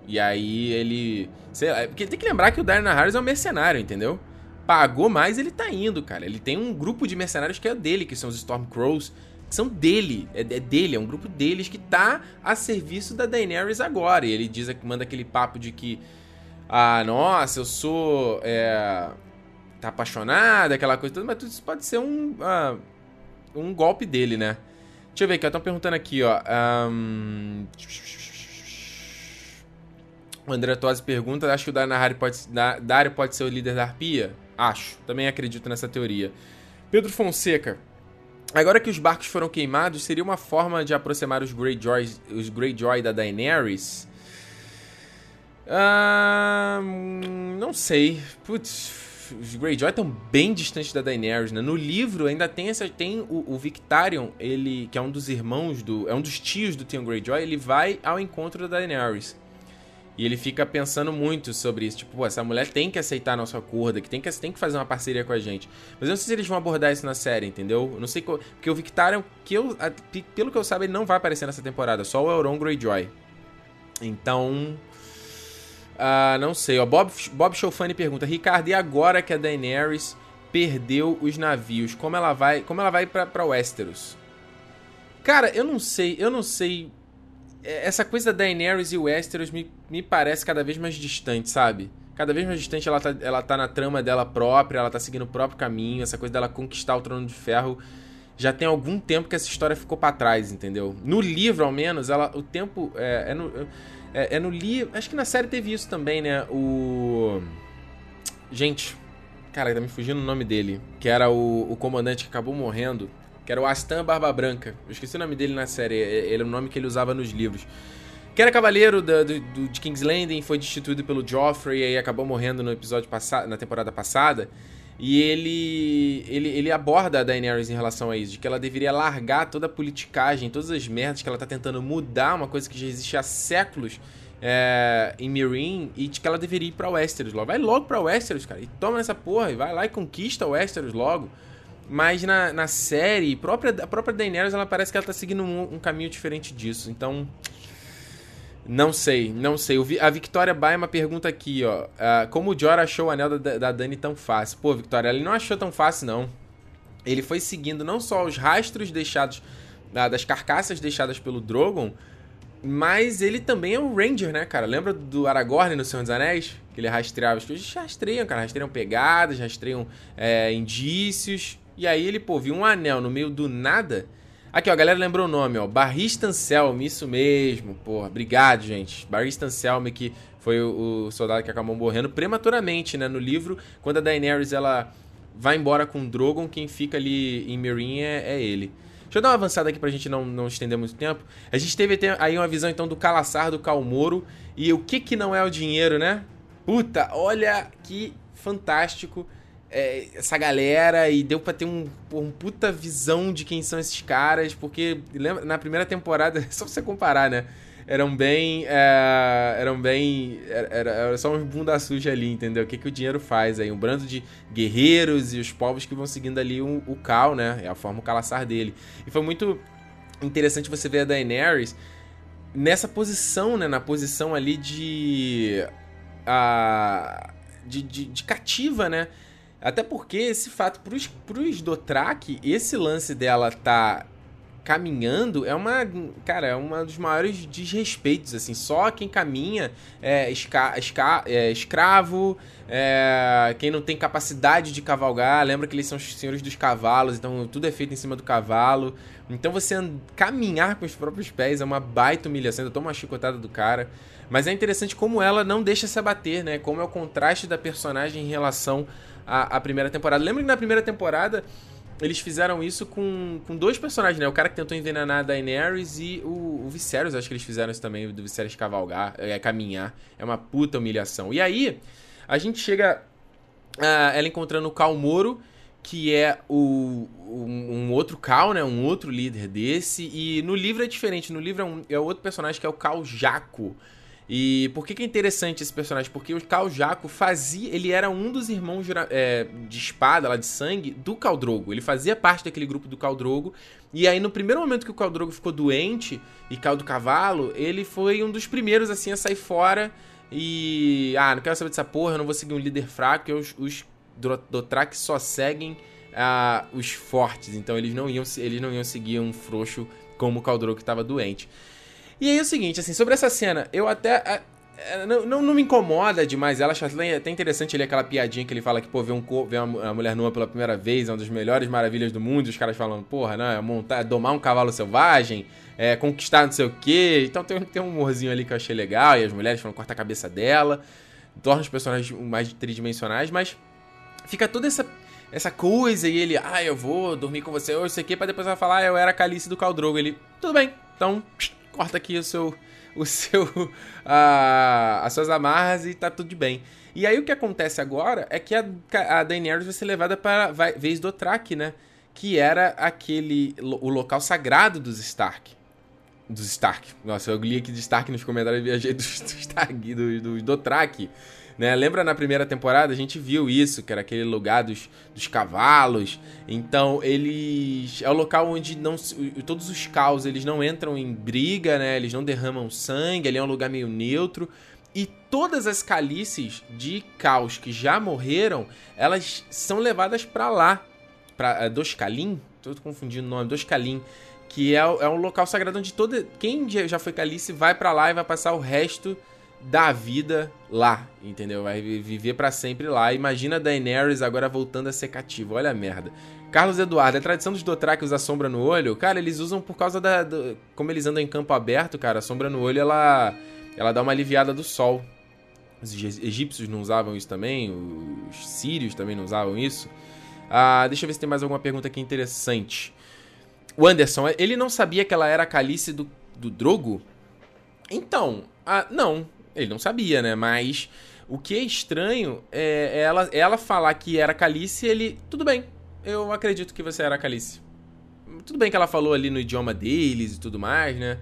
E aí ele. Sei lá, porque tem que lembrar que o Darren Harris é um mercenário, entendeu? Pagou mais, ele tá indo, cara. Ele tem um grupo de mercenários que é dele, que são os Stormcrows. Que são dele, é, é, dele, é um grupo deles que tá a serviço da Daenerys agora. E ele diz, manda aquele papo de que. Ah, nossa, eu sou. É, tá apaixonado, aquela coisa toda, mas tudo isso pode ser um. Uh, um golpe dele, né? Deixa eu ver aqui, estão perguntando aqui, ó. Um... O André Tosi pergunta: acho que o Dario pode, Dario pode ser o líder da Arpia? Acho, também acredito nessa teoria. Pedro Fonseca. Agora que os barcos foram queimados, seria uma forma de aproximar os Greyjoy, os Greyjoy da Daenerys? Ah, não sei. Putz, os Greyjoy estão bem distantes da Daenerys, né? No livro ainda tem essa tem o, o Victarion, ele que é um dos irmãos do, é um dos tios do Theon Greyjoy, ele vai ao encontro da Daenerys. E ele fica pensando muito sobre isso. Tipo, essa mulher tem que aceitar a nossa acordo, que tem que, tem que fazer uma parceria com a gente. Mas eu não sei se eles vão abordar isso na série, entendeu? Eu não sei. Qual, porque o Victarion, que eu, pelo que eu saiba, ele não vai aparecer nessa temporada. Só o Euron Greyjoy. Então. Uh, não sei, ó. Bob, Bob Chofani pergunta: Ricardo, e agora que a Daenerys perdeu os navios, como ela vai, como ela vai pra Westeros? Cara, eu não sei, eu não sei. É, essa coisa da Daenerys e Westeros me, me parece cada vez mais distante, sabe? Cada vez mais distante ela tá, ela tá na trama dela própria, ela tá seguindo o próprio caminho, essa coisa dela conquistar o trono de ferro. Já tem algum tempo que essa história ficou para trás, entendeu? No livro, ao menos, ela, o tempo. É, é no, é, é no livro. Acho que na série teve isso também, né? O. Gente, cara, tá me fugindo o nome dele. Que era o, o comandante que acabou morrendo que era o Astan Barba Branca. Eu esqueci o nome dele na série, ele é o nome que ele usava nos livros. Que era cavaleiro do, do, do, de King's Landing, foi destituído pelo Joffrey e aí acabou morrendo no episódio passado, na temporada passada. E ele, ele, ele aborda a Daenerys em relação a isso, de que ela deveria largar toda a politicagem, todas as merdas que ela tá tentando mudar, uma coisa que já existe há séculos é, em Meereen, e de que ela deveria ir pra Westeros logo. Vai logo pra Westeros, cara, e toma essa porra, e vai lá e conquista Westeros logo. Mas na, na série, própria, a própria Daenerys, ela parece que ela tá seguindo um, um caminho diferente disso. Então, não sei, não sei. A Victoria Baima pergunta aqui, ó. Uh, como o Jorah achou o anel da, da Dani tão fácil? Pô, Victoria, ele não achou tão fácil, não. Ele foi seguindo não só os rastros deixados, uh, das carcaças deixadas pelo Drogon, mas ele também é um Ranger, né, cara? Lembra do Aragorn no Senhor dos Anéis? Que ele rastreava as coisas. Rastreiam, cara. Rastreiam pegadas, rastreiam é, indícios. E aí ele, pô, viu um anel no meio do nada. Aqui, ó, a galera lembrou o nome, ó. Barristan Selm, isso mesmo, porra. Obrigado, gente. Barristan Selm, que foi o, o, soldado que acabou morrendo prematuramente, né? No livro, quando a Daenerys, ela vai embora com o Drogon, quem fica ali em Meereen é, é ele. Deixa eu dar uma avançada aqui pra gente não, não estender muito tempo. A gente teve aí uma visão, então, do Calaçar, do Calmoro. E o que que não é o dinheiro, né? Puta, olha que fantástico é, essa galera e deu pra ter um, um puta visão de quem são esses caras, porque lembra, na primeira temporada, só você comparar, né? Eram bem. É, eram bem. Era, era, só um bunda suja ali, entendeu? O que, que o dinheiro faz aí? Um brando de guerreiros e os povos que vão seguindo ali o, o Cal, né? É a forma o calaçar dele. E foi muito interessante você ver a Daenerys nessa posição, né? Na posição ali de. A, de, de, de cativa, né? Até porque esse fato, pros, pros Dothraki, esse lance dela tá caminhando é uma, cara, é um dos maiores desrespeitos, assim. Só quem caminha é, esca, esca, é escravo, é, quem não tem capacidade de cavalgar. Lembra que eles são os senhores dos cavalos, então tudo é feito em cima do cavalo. Então você caminhar com os próprios pés é uma baita humilhação. Eu tomo uma chicotada do cara. Mas é interessante como ela não deixa se abater, né? Como é o contraste da personagem em relação a, a primeira temporada. Lembra que na primeira temporada eles fizeram isso com, com dois personagens, né? O cara que tentou envenenar a Daenerys e o, o Viserys, acho que eles fizeram isso também, do Viserys cavalgar, é, caminhar. É uma puta humilhação. E aí, a gente chega ela encontrando o Cal Moro, que é o, um, um, outro Cal, né? Um outro líder desse. E no livro é diferente. No livro é, um, é outro personagem que é o Cal Jaco. E por que, que é interessante esse personagem? Porque o Khal Jaco fazia. Ele era um dos irmãos é, de espada, lá de sangue, do Khal Drogo. Ele fazia parte daquele grupo do Khal Drogo. E aí, no primeiro momento que o Khal Drogo ficou doente e caiu do cavalo, ele foi um dos primeiros, assim, a sair fora. E. Ah, não quero saber dessa porra, eu não vou seguir um líder fraco, os, os Dothraki só seguem os fortes. Então eles não iam, eles não iam seguir um frouxo como o Khal Drogo que estava doente. E aí é o seguinte, assim, sobre essa cena, eu até. não, não, não, me incomoda demais ela, acho até interessante ali aquela piadinha que ele fala que, pô, ver, um, ver uma, mulher nua pela primeira vez é uma das melhores maravilhas do mundo, e os caras falam, porra, não, é montar, é domar um cavalo selvagem, é conquistar não sei o quê. Então tem, tem um humorzinho ali que eu achei legal, e as mulheres falam corta a cabeça dela, torna os personagens mais tridimensionais, mas fica toda essa essa coisa e ele, ah, eu vou dormir com você, ou isso aqui, pra depois ela falar, ah, eu era Calice do Caldrogo. Ele, tudo bem, então corta aqui o seu o seu a, as suas amarras e tá tudo bem. E aí o que acontece agora é que a, a Daenerys vai ser levada para a vez do Track, né? Que era aquele o local sagrado dos Stark. Dos Stark. Nossa, eu li aqui de Stark nos comentários e viajei dos, dos Stark, do, do Dothraki. Né? Lembra na primeira temporada a gente viu isso, que era aquele lugar dos, dos cavalos. Então eles é o local onde não todos os caos eles não entram em briga, né? Eles não derramam sangue. Ali é um lugar meio neutro. E todas as calices de caos que já morreram, elas são levadas para lá. Pra uh, Doskalim, tô confundindo o nome, Doskalim. Que é, é um local sagrado onde toda. Quem já foi calice vai para lá e vai passar o resto da vida lá, entendeu? Vai viver para sempre lá. Imagina Daenerys agora voltando a ser cativa. Olha a merda. Carlos Eduardo, a tradição dos Dothraki usar sombra no olho, cara, eles usam por causa da. Do, como eles andam em campo aberto, cara, a sombra no olho ela, ela dá uma aliviada do sol. Os egípcios não usavam isso também, os sírios também não usavam isso. Ah, deixa eu ver se tem mais alguma pergunta aqui interessante. O Anderson, ele não sabia que ela era a calice do, do Drogo? Então, ah, não, ele não sabia, né? Mas o que é estranho é ela, ela falar que era calice ele. Tudo bem, eu acredito que você era Calice. Tudo bem que ela falou ali no idioma deles e tudo mais, né?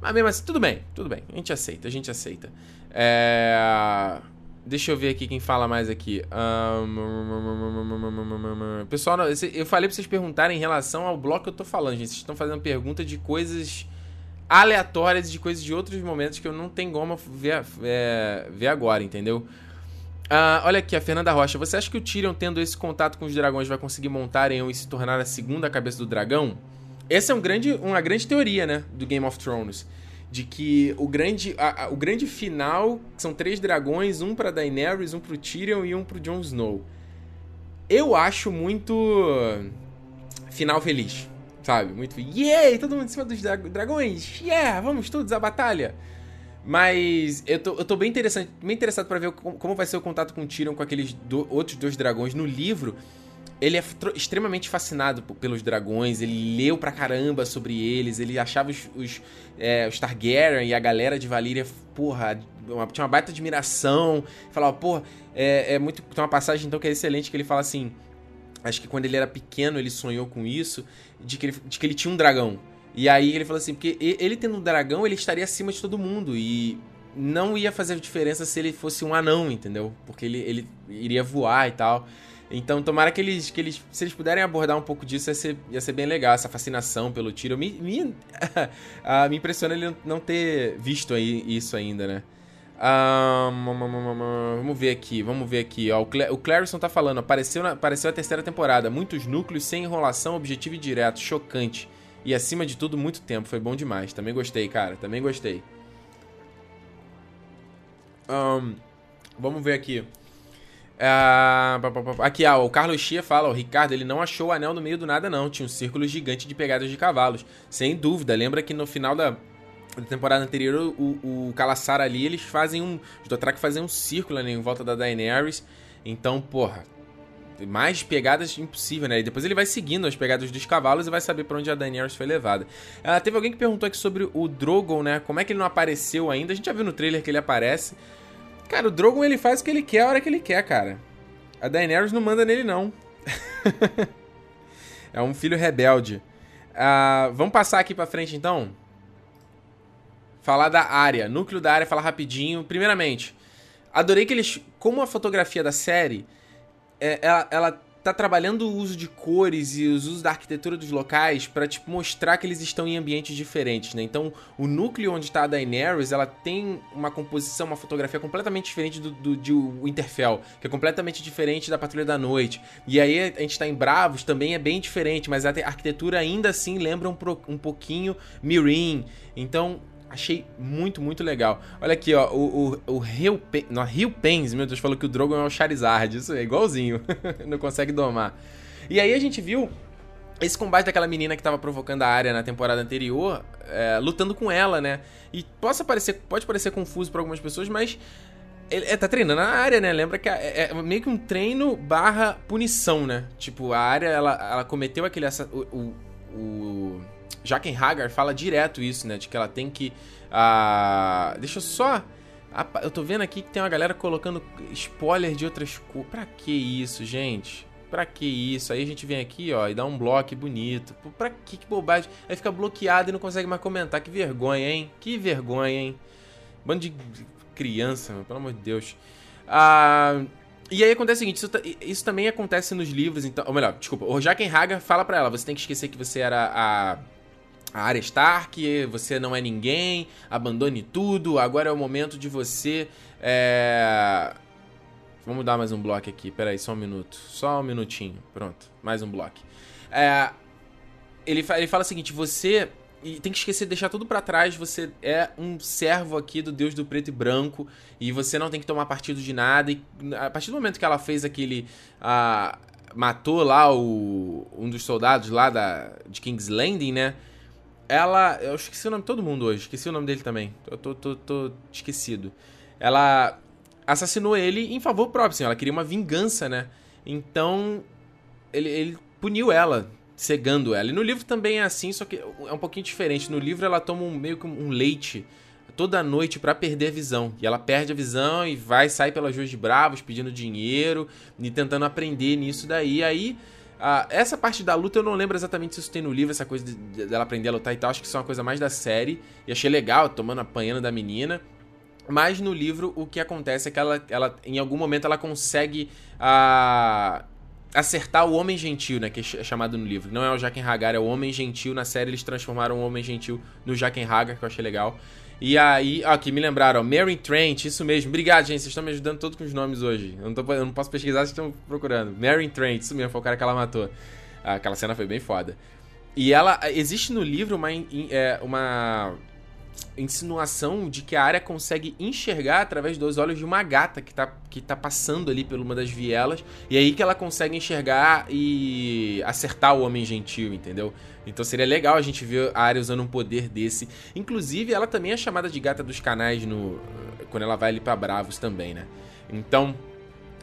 Mas mesmo assim, tudo bem, tudo bem. A gente aceita, a gente aceita. É... Deixa eu ver aqui quem fala mais aqui. Um... Pessoal, eu falei pra vocês perguntarem em relação ao bloco que eu tô falando, gente. Vocês estão fazendo pergunta de coisas aleatórias, de coisas de outros momentos que eu não tenho como ver, é, ver agora, entendeu? Uh, olha aqui, a Fernanda Rocha. Você acha que o Tyrion, tendo esse contato com os dragões, vai conseguir montar em um e se tornar a segunda cabeça do dragão? Essa é um grande, uma grande teoria, né? Do Game of Thrones. De que o grande, a, a, o grande final são três dragões, um para Daenerys, um pro Tyrion e um pro Jon Snow. Eu acho muito final feliz, sabe? Muito yay, todo mundo em cima dos dragões, yeah, vamos todos à batalha. Mas eu tô, eu tô bem, interessante, bem interessado para ver como, como, vai ser o contato com o Tyrion com aqueles do, outros dois dragões. No livro, ele é extremamente fascinado pelos dragões, ele leu pra caramba sobre eles, ele achava os, os, é, os Targaryen e a galera de Valyria, porra, uma, tinha uma baita admiração. Falava, porra, é, é muito. Tem uma passagem então que é excelente que ele fala assim. Acho que quando ele era pequeno ele sonhou com isso, de que ele, de que ele tinha um dragão. E aí ele falou assim, porque ele tendo um dragão, ele estaria acima de todo mundo. E não ia fazer diferença se ele fosse um anão, entendeu? Porque ele, ele iria voar e tal. Então, tomara que eles, que eles, se eles puderem abordar um pouco disso, ia ser, ia ser bem legal, essa fascinação pelo tiro. Me, me, ah, me impressiona ele não ter visto aí isso ainda, né? Um, vamos ver aqui, vamos ver aqui. Ó, o, Cl Clarison tá falando, apareceu, na, apareceu a terceira temporada. Muitos núcleos sem enrolação, objetivo e direto. Chocante. E acima de tudo, muito tempo. Foi bom demais. Também gostei, cara. Também gostei. Um, vamos ver aqui. Uh, aqui, ah, o Carlos Chia fala, o Ricardo, ele não achou o anel no meio do nada, não. Tinha um círculo gigante de pegadas de cavalos. Sem dúvida. Lembra que no final da, da temporada anterior, o, o Calaçar ali, eles fazem um. Os Dothraki fazem um círculo ali em volta da Daenerys. Então, porra, mais pegadas impossível, né? E depois ele vai seguindo as pegadas dos cavalos e vai saber para onde a Daenerys foi levada. Ah, teve alguém que perguntou aqui sobre o Drogon, né? Como é que ele não apareceu ainda? A gente já viu no trailer que ele aparece. Cara, o Drogon ele faz o que ele quer a hora que ele quer, cara. A Daenerys não manda nele, não. é um filho rebelde. Ah, vamos passar aqui pra frente, então? Falar da área. Núcleo da área, falar rapidinho. Primeiramente, adorei que eles... Como a fotografia da série é, ela, ela tá trabalhando o uso de cores e os usos da arquitetura dos locais para tipo mostrar que eles estão em ambientes diferentes, né? Então, o núcleo onde está a Daenerys, ela tem uma composição, uma fotografia completamente diferente do, do de Winterfell, que é completamente diferente da Patrulha da Noite. E aí a gente está em Bravos, também é bem diferente, mas a arquitetura ainda assim lembra um, um pouquinho Mirin. Então, Achei muito, muito legal. Olha aqui, ó, o, o, o Rio, Pen, Rio Pens, meu Deus, falou que o Drogon é o Charizard. Isso é igualzinho. não consegue domar. E aí a gente viu esse combate daquela menina que tava provocando a área na temporada anterior, é, lutando com ela, né? E possa parecer, pode parecer confuso para algumas pessoas, mas ele é, tá treinando a área, né? Lembra que é, é, meio que um treino barra punição, né? Tipo, a área, ela, ela cometeu aquele... O, o, o Jaqen Hagar fala direto isso, né? De que ela tem que. Uh, deixa eu só. Eu tô vendo aqui que tem uma galera colocando spoiler de outras coisas. Pra que isso, gente? Pra que isso? Aí a gente vem aqui, ó, e dá um bloco bonito. Pra que, que bobagem? Aí fica bloqueado e não consegue mais comentar. Que vergonha, hein? Que vergonha, hein? Bando de criança, pelo amor de Deus. Ah. E aí acontece o seguinte, isso, isso, também acontece nos livros, então. Ou melhor, desculpa, o Jaqen Hagar fala pra ela, você tem que esquecer que você era a a Arya Stark, você não é ninguém, abandone tudo, agora é o momento de você. É... Vamos dar mais um bloco aqui, peraí, só um minuto. Só um minutinho, pronto, mais um bloco. É... Ele, fa ele fala o seguinte: você e tem que esquecer de deixar tudo para trás. Você é um servo aqui do Deus do preto e branco e você não tem que tomar partido de nada. E a partir do momento que ela fez aquele. Uh, matou lá o, um dos soldados lá da, de King's Landing, né? Ela. Eu esqueci o nome de todo mundo hoje. Esqueci o nome dele também. Eu tô, tô, tô esquecido. Ela assassinou ele em favor próprio, assim. Ela queria uma vingança, né? Então. Ele, ele puniu ela, cegando ela. E no livro também é assim, só que é um pouquinho diferente. No livro ela toma um, meio que um leite toda noite para perder a visão. E ela perde a visão e vai sair pelas ruas de Bravos pedindo dinheiro e tentando aprender nisso daí. Aí Uh, essa parte da luta eu não lembro exatamente se isso tem no livro, essa coisa de, dela aprender a lutar e tal. Acho que isso é uma coisa mais da série. E achei legal, tomando, apanhando da menina. Mas no livro o que acontece é que ela, ela em algum momento ela consegue uh, acertar o Homem Gentil, né? Que é chamado no livro. Não é o Jaqen Hagar, é o Homem Gentil. Na série eles transformaram o Homem Gentil no Jaqen Hagar, que eu achei legal. E aí, ó, aqui me lembraram, Mary Trent, isso mesmo. Obrigado, gente, vocês estão me ajudando todos com os nomes hoje. Eu não, tô, eu não posso pesquisar, vocês estão procurando. Mary Trent, isso mesmo, foi o cara que ela matou. Aquela cena foi bem foda. E ela, existe no livro uma, é, uma insinuação de que a área consegue enxergar através dos olhos de uma gata que tá, que tá passando ali por uma das vielas. E é aí que ela consegue enxergar e acertar o homem gentil, entendeu? Então seria legal a gente ver a área usando um poder desse. Inclusive, ela também é chamada de gata dos canais no quando ela vai ali para Bravos também, né? Então,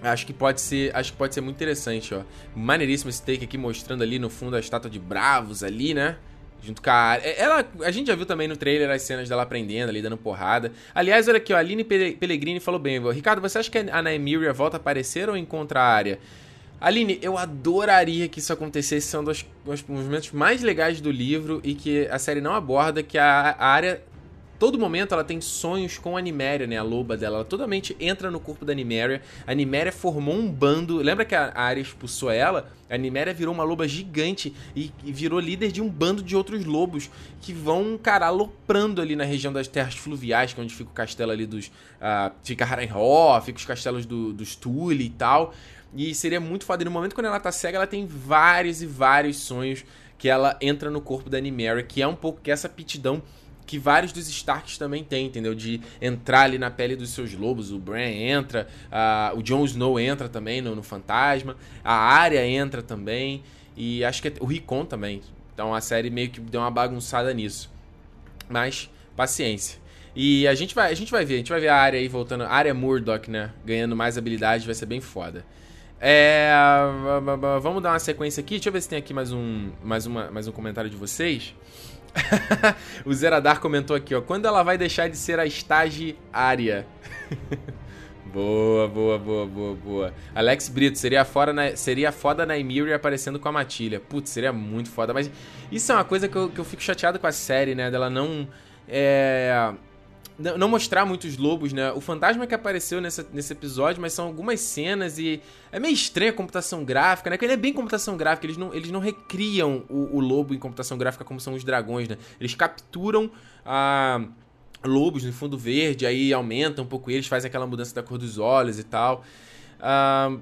acho que pode ser, acho que pode ser muito interessante, ó. Maneiríssimo esse take aqui mostrando ali no fundo a estátua de Bravos ali, né? Junto com a. É, ela, a gente já viu também no trailer as cenas dela aprendendo ali, dando porrada. Aliás, olha aqui, ó, a Aline Pellegrini falou bem. Ricardo, você acha que a Nymeria volta a aparecer ou encontra a área? Aline, eu adoraria que isso acontecesse. São dos, dos momentos mais legais do livro e que a série não aborda, que a área todo momento ela tem sonhos com a Niméria, né? A loba dela. Ela totalmente entra no corpo da Niméria. A Niméria formou um bando. Lembra que a Arya expulsou ela? A Niméria virou uma loba gigante e, e virou líder de um bando de outros lobos que vão, cara, aloprando ali na região das terras fluviais, que é onde fica o castelo ali dos. Uh, fica Harrenhal, fica os castelos do, dos Tully e tal. E seria muito foda. E no momento quando ela tá cega, ela tem vários e vários sonhos que ela entra no corpo da Niméria, que é um pouco que essa aptidão que vários dos Starks também têm, entendeu? De entrar ali na pele dos seus lobos. O Bran entra, uh, o Jon Snow entra também no, no, Fantasma, a Arya entra também, e acho que o Rickon também. Então a série meio que deu uma bagunçada nisso. Mas, paciência. E a gente vai, a gente vai ver, a gente vai ver a área aí voltando, a área Murdoch, né? Ganhando mais habilidade, vai ser bem foda. É, vamos dar uma sequência aqui. Deixa eu ver se tem aqui mais um, mais uma, mais um comentário de vocês. o Zeradar comentou aqui, ó. Quando ela vai deixar de ser a estagiária? boa, boa, boa, boa, boa. Alex Brito, seria, fora na, seria foda na Emiri aparecendo com a Matilha. Putz, seria muito foda. Mas isso é uma coisa que eu, que eu fico chateado com a série, né? Dela não. É não mostrar muitos lobos, né? O fantasma que apareceu nessa, nesse episódio, mas são algumas cenas e é meio estranha a computação gráfica, né? Porque ele é bem computação gráfica, eles não, eles não recriam o, o lobo em computação gráfica como são os dragões, né? Eles capturam a lobos no fundo verde, aí aumentam um pouco eles, fazem aquela mudança da cor dos olhos e tal. Uh,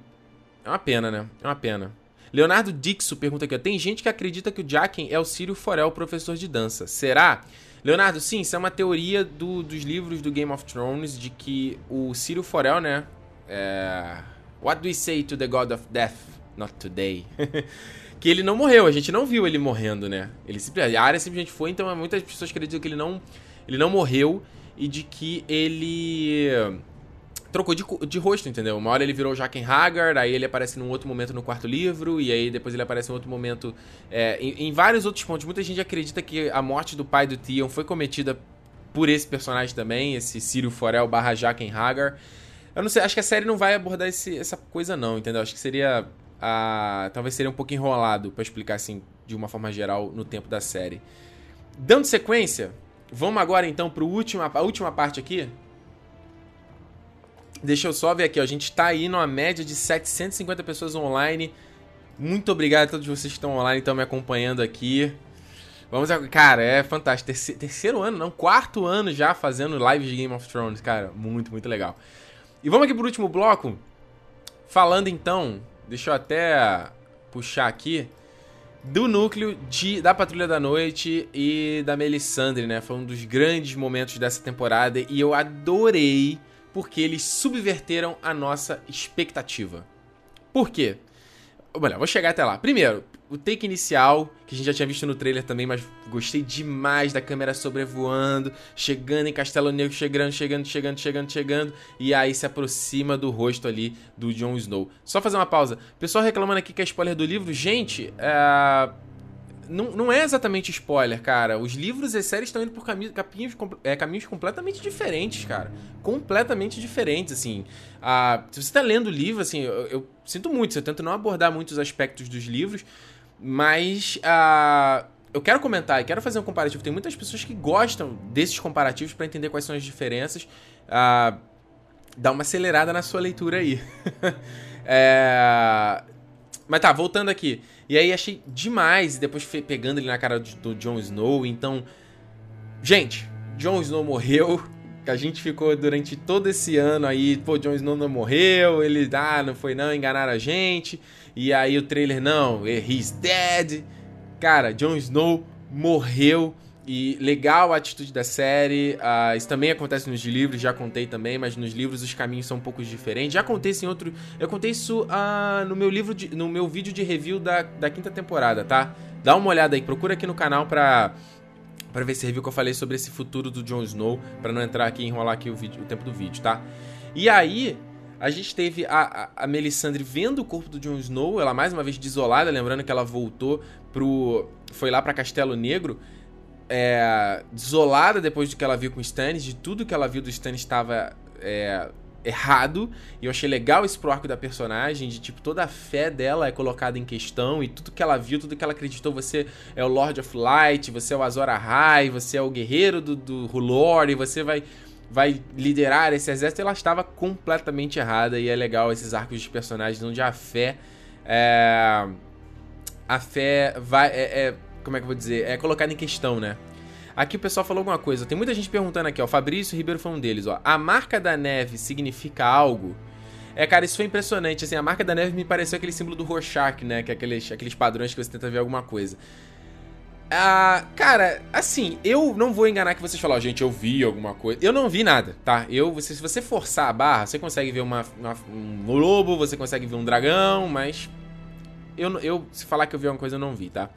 é uma pena, né? É uma pena. Leonardo Dixo pergunta aqui, ó, tem gente que acredita que o Jaqen é o Círio Forel, professor de dança. Será? Leonardo, sim, isso é uma teoria do, dos livros do Game of Thrones de que o Círio Forel, né? É... What do we say to the God of Death? Not today. que ele não morreu, a gente não viu ele morrendo, né? Ele simplesmente, a área simplesmente foi, então muitas pessoas acreditam que ele não, ele não morreu e de que ele trocou de, de rosto, entendeu? Uma hora ele virou Jaqen Haggard, aí ele aparece num outro momento no quarto livro, e aí depois ele aparece em outro momento é, em, em, vários outros pontos. Muita gente acredita que a morte do pai do Theon foi cometida por esse personagem também, esse Círio Forel barra Jaqen Haggard. Eu não sei, acho que a série não vai abordar esse, essa coisa não, entendeu? Acho que seria... A, talvez seria um pouco enrolado para explicar assim, de uma forma geral, no tempo da série. Dando sequência, vamos agora então para a última parte aqui, Deixa eu só ver aqui, ó. A gente tá aí numa média de 750 pessoas online. Muito obrigado a todos vocês que estão online, estão me acompanhando aqui. Vamos Cara, é fantástico. Terceiro, terceiro ano, não, quarto ano já fazendo lives de Game of Thrones, cara. Muito, muito legal. E vamos aqui pro último bloco. Falando então, deixa eu até puxar aqui do núcleo de, da Patrulha da Noite e da Melisandre, né? Foi um dos grandes momentos dessa temporada e eu adorei porque eles subverteram a nossa expectativa. Por quê? Olha, vou chegar até lá. Primeiro, o take inicial, que a gente já tinha visto no trailer também, mas gostei demais da câmera sobrevoando, chegando em Castelo Negro, chegando, chegando, chegando, chegando, chegando, e aí se aproxima do rosto ali do Jon Snow. Só fazer uma pausa. Pessoal reclamando aqui que é spoiler do livro. Gente, é não, não é exatamente spoiler, cara. Os livros e as séries estão indo por caminhos, caminhos, é, caminhos completamente diferentes, cara. Completamente diferentes, assim. Ah, se você tá lendo o livro, assim, eu, eu, sinto muito, eu tento não abordar muitos aspectos dos livros, mas ah, eu quero comentar e quero fazer um comparativo. Tem muitas pessoas que gostam desses comparativos para entender quais são as diferenças. Ah, dá uma acelerada na sua leitura aí. é... Mas tá, voltando aqui. E aí achei demais, depois pegando ele na cara do, do Jon Snow. Então, gente, Jon Snow morreu. A gente ficou durante todo esse ano aí, pô, Jon Snow não morreu, ele, ah, não foi não, enganaram a gente. E aí o trailer, não, he's dead. Cara, Jon Snow morreu. E legal a atitude da série. Uh, isso também acontece nos livros, já contei também, mas nos livros os caminhos são um pouco diferentes. Já contei isso em outro. Eu contei isso uh, no meu livro, de, no meu vídeo de review da, da quinta temporada, tá? Dá uma olhada aí, procura aqui no canal pra, pra ver esse review que eu falei sobre esse futuro do Jon Snow, pra não entrar aqui e enrolar aqui o, vídeo, o tempo do vídeo, tá? E aí, a gente teve a, a, a Melisandre vendo o corpo do Jon Snow, ela mais uma vez desolada, lembrando que ela voltou pro. Foi lá para Castelo Negro é, desolada depois do que ela viu com o Stannis, de tudo que ela viu do Stannis estava é, errado. E eu achei legal esse pro arco da personagem, de tipo, toda a fé dela é colocada em questão e tudo que ela viu, tudo que ela acreditou, você é o Lord of Light, você é o Azor Ahai, você é o guerreiro do, do Hulor, e você vai vai liderar esse exército, ela estava completamente errada e é legal esses arcos de personagens onde a fé é, a fé vai é, é como é que eu vou dizer? É colocado em questão, né? Aqui o pessoal falou alguma coisa. Tem muita gente perguntando aqui, ó. Fabrício Ribeiro foi um deles, ó. A marca da neve significa algo? É, cara, isso foi impressionante. Assim, a marca da neve me pareceu aquele símbolo do Rorschach, né? Que é aqueles, aqueles padrões que você tenta ver alguma coisa. Ah, cara, assim, eu não vou enganar que vocês falam, gente, eu vi alguma coisa. Eu não vi nada, tá? Eu, você, se você forçar a barra, você consegue ver uma, uma, um lobo, você consegue ver um dragão, mas eu, eu, se falar que eu vi alguma coisa, eu não vi, tá?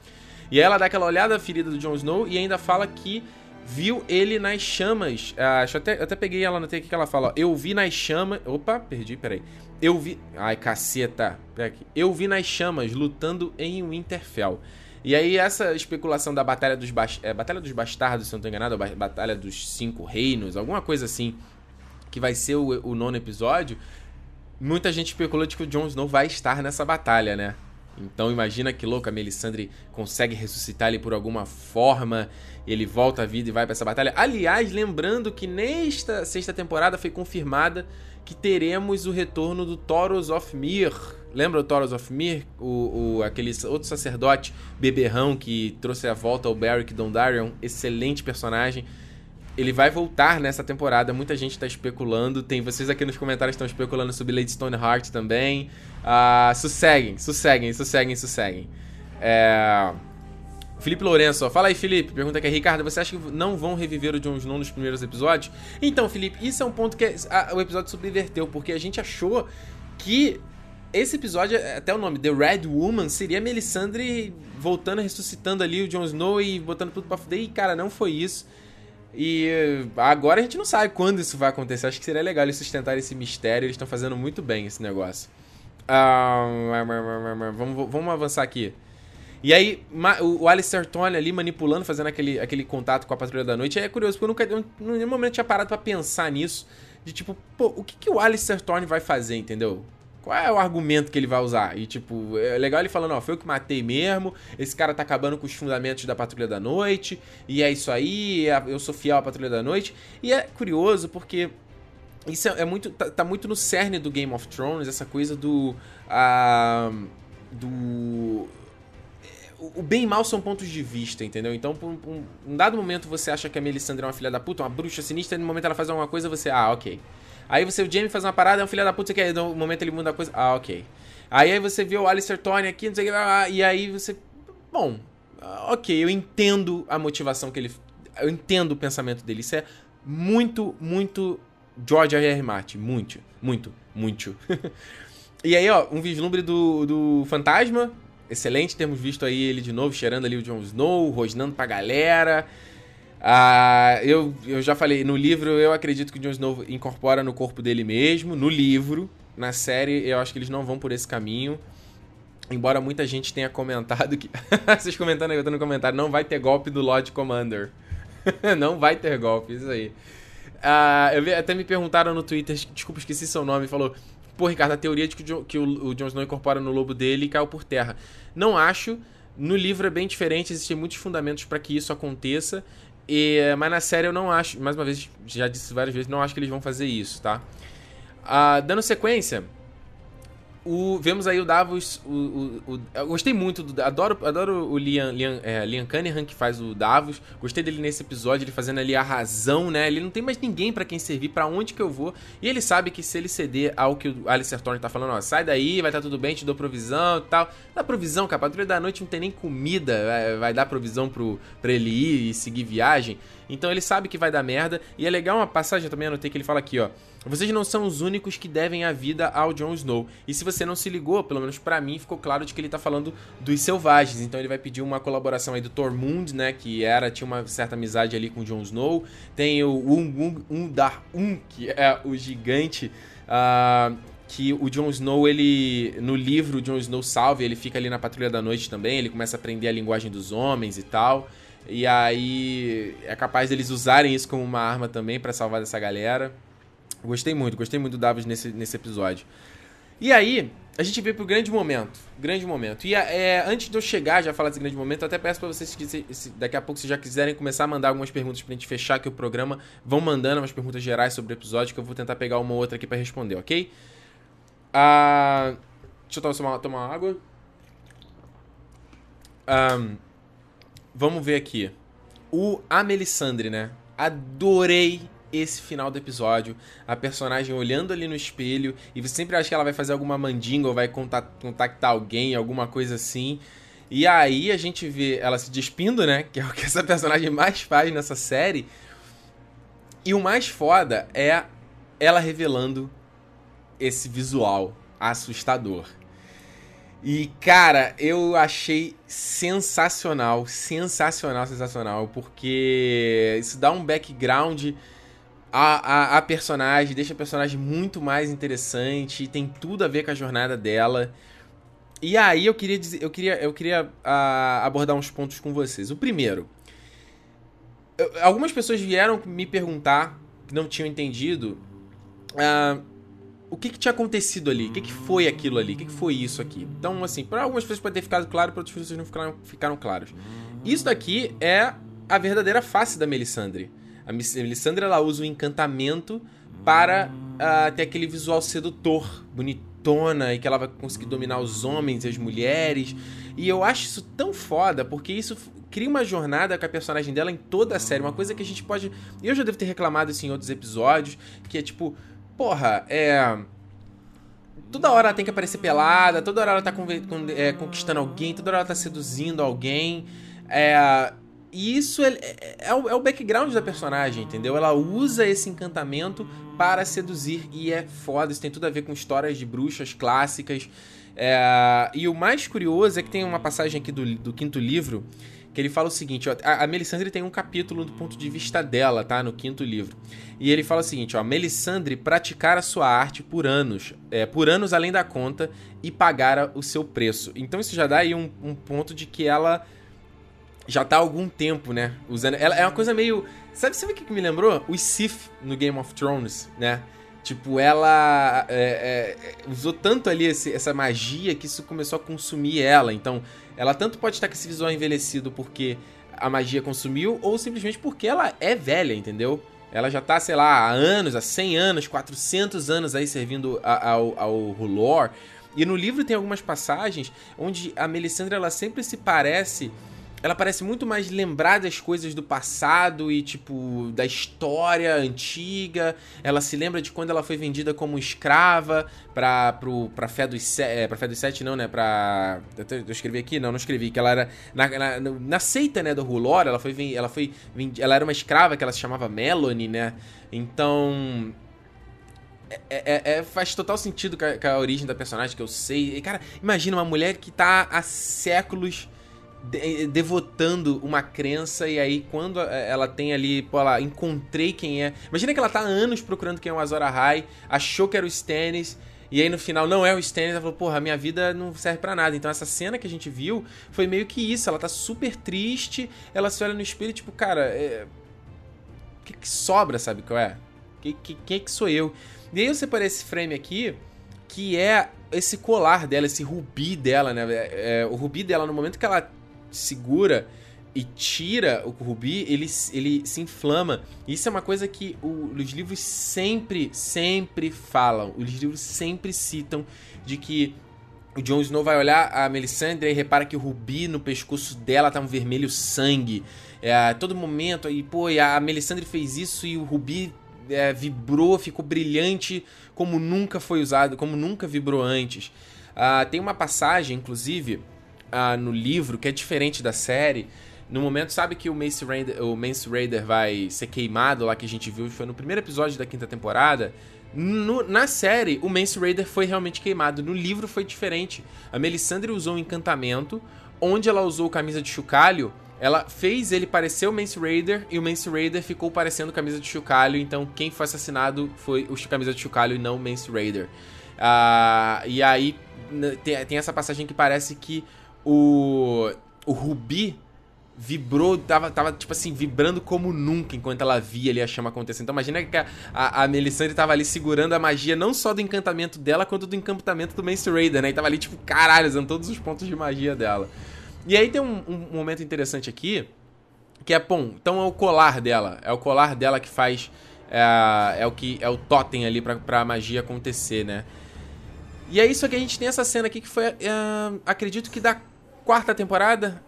E aí ela dá aquela olhada ferida do Jon Snow e ainda fala que viu ele nas chamas. Ah, eu até, até peguei ela no aqui que ela fala, ó, eu vi nas chamas. Opa, perdi, peraí. Eu vi. Ai, caceta. Pera aqui. Eu vi nas chamas lutando em Winterfell. E aí, essa especulação da Batalha dos, é, Batalha dos Bastardos, se não tô enganado, Batalha dos Cinco Reinos, alguma coisa assim, que vai ser o, o nono episódio. Muita gente especulou de que o Jon Snow vai estar nessa batalha, né? Então imagina que louco, a Melisandre consegue ressuscitar ele por alguma forma, ele volta à vida e vai para essa batalha. Aliás, lembrando que nesta sexta temporada foi confirmada que teremos o retorno do Thoros of Myr. Lembra o Thoros of Myr? O, o, aquele outro sacerdote beberrão que trouxe a volta ao Beric Dondarrion, excelente personagem ele vai voltar nessa temporada. Muita gente está especulando. Tem vocês aqui nos comentários estão especulando sobre Lady Stoneheart também. Uh, sosseguem, sosseguem, sosseguem, sosseguem. É... Felipe Lourenço, fala aí, Felipe. Pergunta aqui, Ricardo, você acha que não vão reviver o Jon Snow nos primeiros episódios? Então, Felipe, isso é um ponto que a, o episódio subverteu, porque a gente achou que esse episódio, até o nome, The Red Woman, seria Melisandre voltando, ressuscitando ali o Jon Snow e botando tudo pra fuder. E, cara, não foi isso. E agora a gente não sabe quando isso vai acontecer. Acho que seria legal eles sustentar esse mistério. Eles estão fazendo muito bem esse negócio. vamos, vamos avançar aqui. E aí, o Alistair Tony ali manipulando, fazendo aquele, aquele contato com a Patrulha da Noite. É curioso, porque eu nunca, eu, nenhum momento tinha parado para pensar nisso. De tipo, pô, o que, que o Alistair Thorne vai fazer, entendeu? Qual é o argumento que ele vai usar? E, tipo, é legal ele falando, ó, foi eu que matei mesmo, esse cara tá acabando com os fundamentos da Patrulha da Noite, e é isso aí, eu sou fiel à Patrulha da Noite. E é curioso porque isso é, é muito. Tá, tá, muito no cerne do Game of Thrones, essa coisa do. Uh, do. o bem e mal são pontos de vista, entendeu? Então, por um, um dado momento você acha que a Melisandre é uma filha da puta, uma bruxa sinistra, e no momento ela faz alguma coisa, você, ah, ok. Aí você, o Jamie faz uma parada, é um filho da puta, você quer, no momento ele muda a coisa, ah, ok. Aí, aí você vê o Alistair Tony aqui, não sei o que, ah, e aí você, bom, ok, eu entendo a motivação que ele, eu entendo o pensamento dele, isso é muito, muito George R. R. Martin, muito, muito, muito. e aí, ó, um vislumbre do, do fantasma, excelente termos visto aí ele de novo, cheirando ali o Jon Snow, rosnando pra galera. Ah, eu, eu já falei, no livro eu acredito que o Jon Snow incorpora no corpo dele mesmo, no livro. Na série eu acho que eles não vão por esse caminho. Embora muita gente tenha comentado que. Vocês comentando aí, eu tô no comentário, não vai ter golpe do Lord Commander. não vai ter golpe, isso aí. Ah, eu vi, até me perguntaram no Twitter, desculpa, esqueci seu nome, falou: Pô, Ricardo, a teoria de que o, John, que o Jon Snow incorpora no lobo dele caiu por terra. Não acho. No livro é bem diferente, existem muitos fundamentos para que isso aconteça. E, mas na série eu não acho, mais uma vez, já disse várias vezes, não acho que eles vão fazer isso, tá? Ah, dando sequência, o, vemos aí o Davos. O, o, eu gostei muito do. Adoro, adoro o Liam, Liam, é, Liam Cunningham, que faz o Davos. Gostei dele nesse episódio, ele fazendo ali a razão, né? Ele não tem mais ninguém para quem servir, para onde que eu vou. E ele sabe que se ele ceder ao que o Alistair Thorne tá falando, ó, sai daí, vai estar tá tudo bem, te dou provisão e tal. Dá provisão, cara. Patrulha da noite não tem nem comida, vai, vai dar provisão pro, pra ele ir e seguir viagem. Então ele sabe que vai dar merda. E é legal uma passagem, também anotei que ele fala aqui, ó. Vocês não são os únicos que devem a vida ao Jon Snow. E se você não se ligou, pelo menos para mim, ficou claro de que ele tá falando dos selvagens. Então ele vai pedir uma colaboração aí do Tormund, né? Que era, tinha uma certa amizade ali com o Jon Snow. Tem o Um Undar Um, que é o gigante. Uh, que o Jon Snow, ele. No livro, o Jon Snow salve, ele fica ali na Patrulha da Noite também, ele começa a aprender a linguagem dos homens e tal. E aí é capaz deles usarem isso como uma arma também para salvar essa galera. Gostei muito, gostei muito do Davos nesse, nesse episódio. E aí, a gente veio pro grande momento. Grande momento. E é, antes de eu chegar já falar desse grande momento, eu até peço para vocês que se, se, daqui a pouco, se já quiserem começar a mandar algumas perguntas pra gente fechar aqui o programa, vão mandando umas perguntas gerais sobre o episódio, que eu vou tentar pegar uma ou outra aqui para responder, ok? Ah, deixa eu tomar, tomar uma água. Um, vamos ver aqui. O a né? Adorei esse final do episódio. A personagem olhando ali no espelho e você sempre acha que ela vai fazer alguma mandinga ou vai contactar alguém, alguma coisa assim. E aí a gente vê ela se despindo, né? Que é o que essa personagem mais faz nessa série. E o mais foda é ela revelando esse visual assustador. E, cara, eu achei sensacional, sensacional, sensacional, porque isso dá um background a, a, a, personagem, deixa a personagem muito mais interessante, tem tudo a ver com a jornada dela. E aí eu queria dizer, eu queria, eu queria uh, abordar uns pontos com vocês. O primeiro, eu, algumas pessoas vieram me perguntar, que não tinham entendido, uh, o que, que tinha acontecido ali, o que, que foi aquilo ali, o que, que foi isso aqui. Então, assim, para algumas pessoas pode ter ficado claro, para outras pessoas não ficaram, ficaram claros. Isso daqui é a verdadeira face da Melisandre. A Melisandre ela usa o encantamento para uh, ter aquele visual sedutor, bonitona, e que ela vai conseguir dominar os homens e as mulheres. E eu acho isso tão foda, porque isso cria uma jornada com a personagem dela em toda a série. Uma coisa que a gente pode. Eu já devo ter reclamado isso em outros episódios, que é tipo, porra, é. Toda hora ela tem que aparecer pelada, toda hora ela tá é, conquistando alguém, toda hora ela tá seduzindo alguém. É, e isso é, é, é, o, é, o, background da personagem, entendeu? Ela usa esse encantamento para seduzir e é foda. Isso tem tudo a ver com histórias de bruxas clássicas. É, e o mais curioso é que tem uma passagem aqui do, do quinto livro que ele fala o seguinte: ó, a, a Melisandre tem um capítulo do ponto de vista dela, tá? No quinto livro. E ele fala o seguinte: ó, Melisandre praticara sua arte por anos, é, por anos além da conta e pagara o seu preço. Então isso já dá aí um, um ponto de que ela já tá há algum tempo, né? Usando. Ela é uma coisa meio. Sabe, sabe o que, me lembrou? O Sif no Game of Thrones, né? Tipo, ela é, é, usou tanto ali esse, essa magia que isso começou a consumir ela. Então, ela tanto pode estar com esse visual envelhecido porque a magia consumiu, ou simplesmente porque ela é velha, entendeu? Ela já tá, sei lá, há anos, há 100 anos, 400 anos aí servindo ao, ao Rulor. E no livro tem algumas passagens onde a Melisandre ela sempre se parece ela parece muito mais lembrar das coisas do passado e, tipo, da história antiga. Ela se lembra de quando ela foi vendida como escrava pra, pro, pra, fé dos sete, é, pra fé dos sete, não, né? Pra... Eu escrevi aqui? Não, não escrevi. Que ela era... Na, na, na seita, né, do Rulor, ela foi, ela foi... Ela era uma escrava que ela se chamava Melanie, né? Então... É, é, é, faz total sentido com a, com a, origem da personagem, que eu sei. E, cara, imagina uma mulher que tá há séculos de, devotando uma crença e aí quando ela tem ali, pô, ela encontrei quem é. Imagina que ela tá há anos procurando quem é o Azor Ahai, achou que era o Stannis, e aí no final não é o Stannis, ela falou, porra, minha vida não serve para nada. Então essa cena que a gente viu foi meio que isso, ela tá super triste, ela se olha no espelho, tipo, cara, é... o que, que sobra, sabe qual é? Que, que, quem é que sou eu? E aí eu separei esse frame aqui, que é esse colar dela, esse rubi dela, né? É, é, o rubi dela, no momento que ela segura e tira o rubi, ele, ele se inflama. Isso é uma coisa que o, os livros sempre, sempre falam. Os livros sempre citam de que o Jon Snow vai olhar a Melisandre e repara que o rubi no pescoço dela tá um vermelho sangue. É, a todo momento, aí, pô, a Melisandre fez isso e o rubi é, vibrou, ficou brilhante como nunca foi usado, como nunca vibrou antes. Ah, tem uma passagem, inclusive, ah, no livro, que é diferente da série. No momento, sabe que o Mace, Raider, o Mace Raider vai ser queimado lá que a gente viu, foi no primeiro episódio da quinta temporada. No, na série, o Mance Raider foi realmente queimado. No livro foi diferente. A Melisandre usou um encantamento, onde ela usou camisa de chocalho, ela fez ele parecer o Mance Raider e o Mance Raider ficou parecendo camisa de chocalho. Então, quem foi assassinado foi o camisa de chocalho e não o Mance Raider. Uh, e aí tem, tem essa passagem que parece que o, o Rubi vibrou, tava, tava, tipo assim, vibrando como nunca enquanto ela via ali a chama acontecendo. Então imagina que a, a, a Melisandre tava ali segurando a magia não só do encantamento dela, quanto do encantamento do Mace Raider, né? E tava ali, tipo, caralho, usando todos os pontos de magia dela. E aí tem um, um momento interessante aqui, que é, bom, então é o colar dela. É o colar dela que faz. É, é o que é o totem ali pra, pra magia acontecer, né? E é isso que a gente tem essa cena aqui que foi, uh, acredito que da quarta temporada.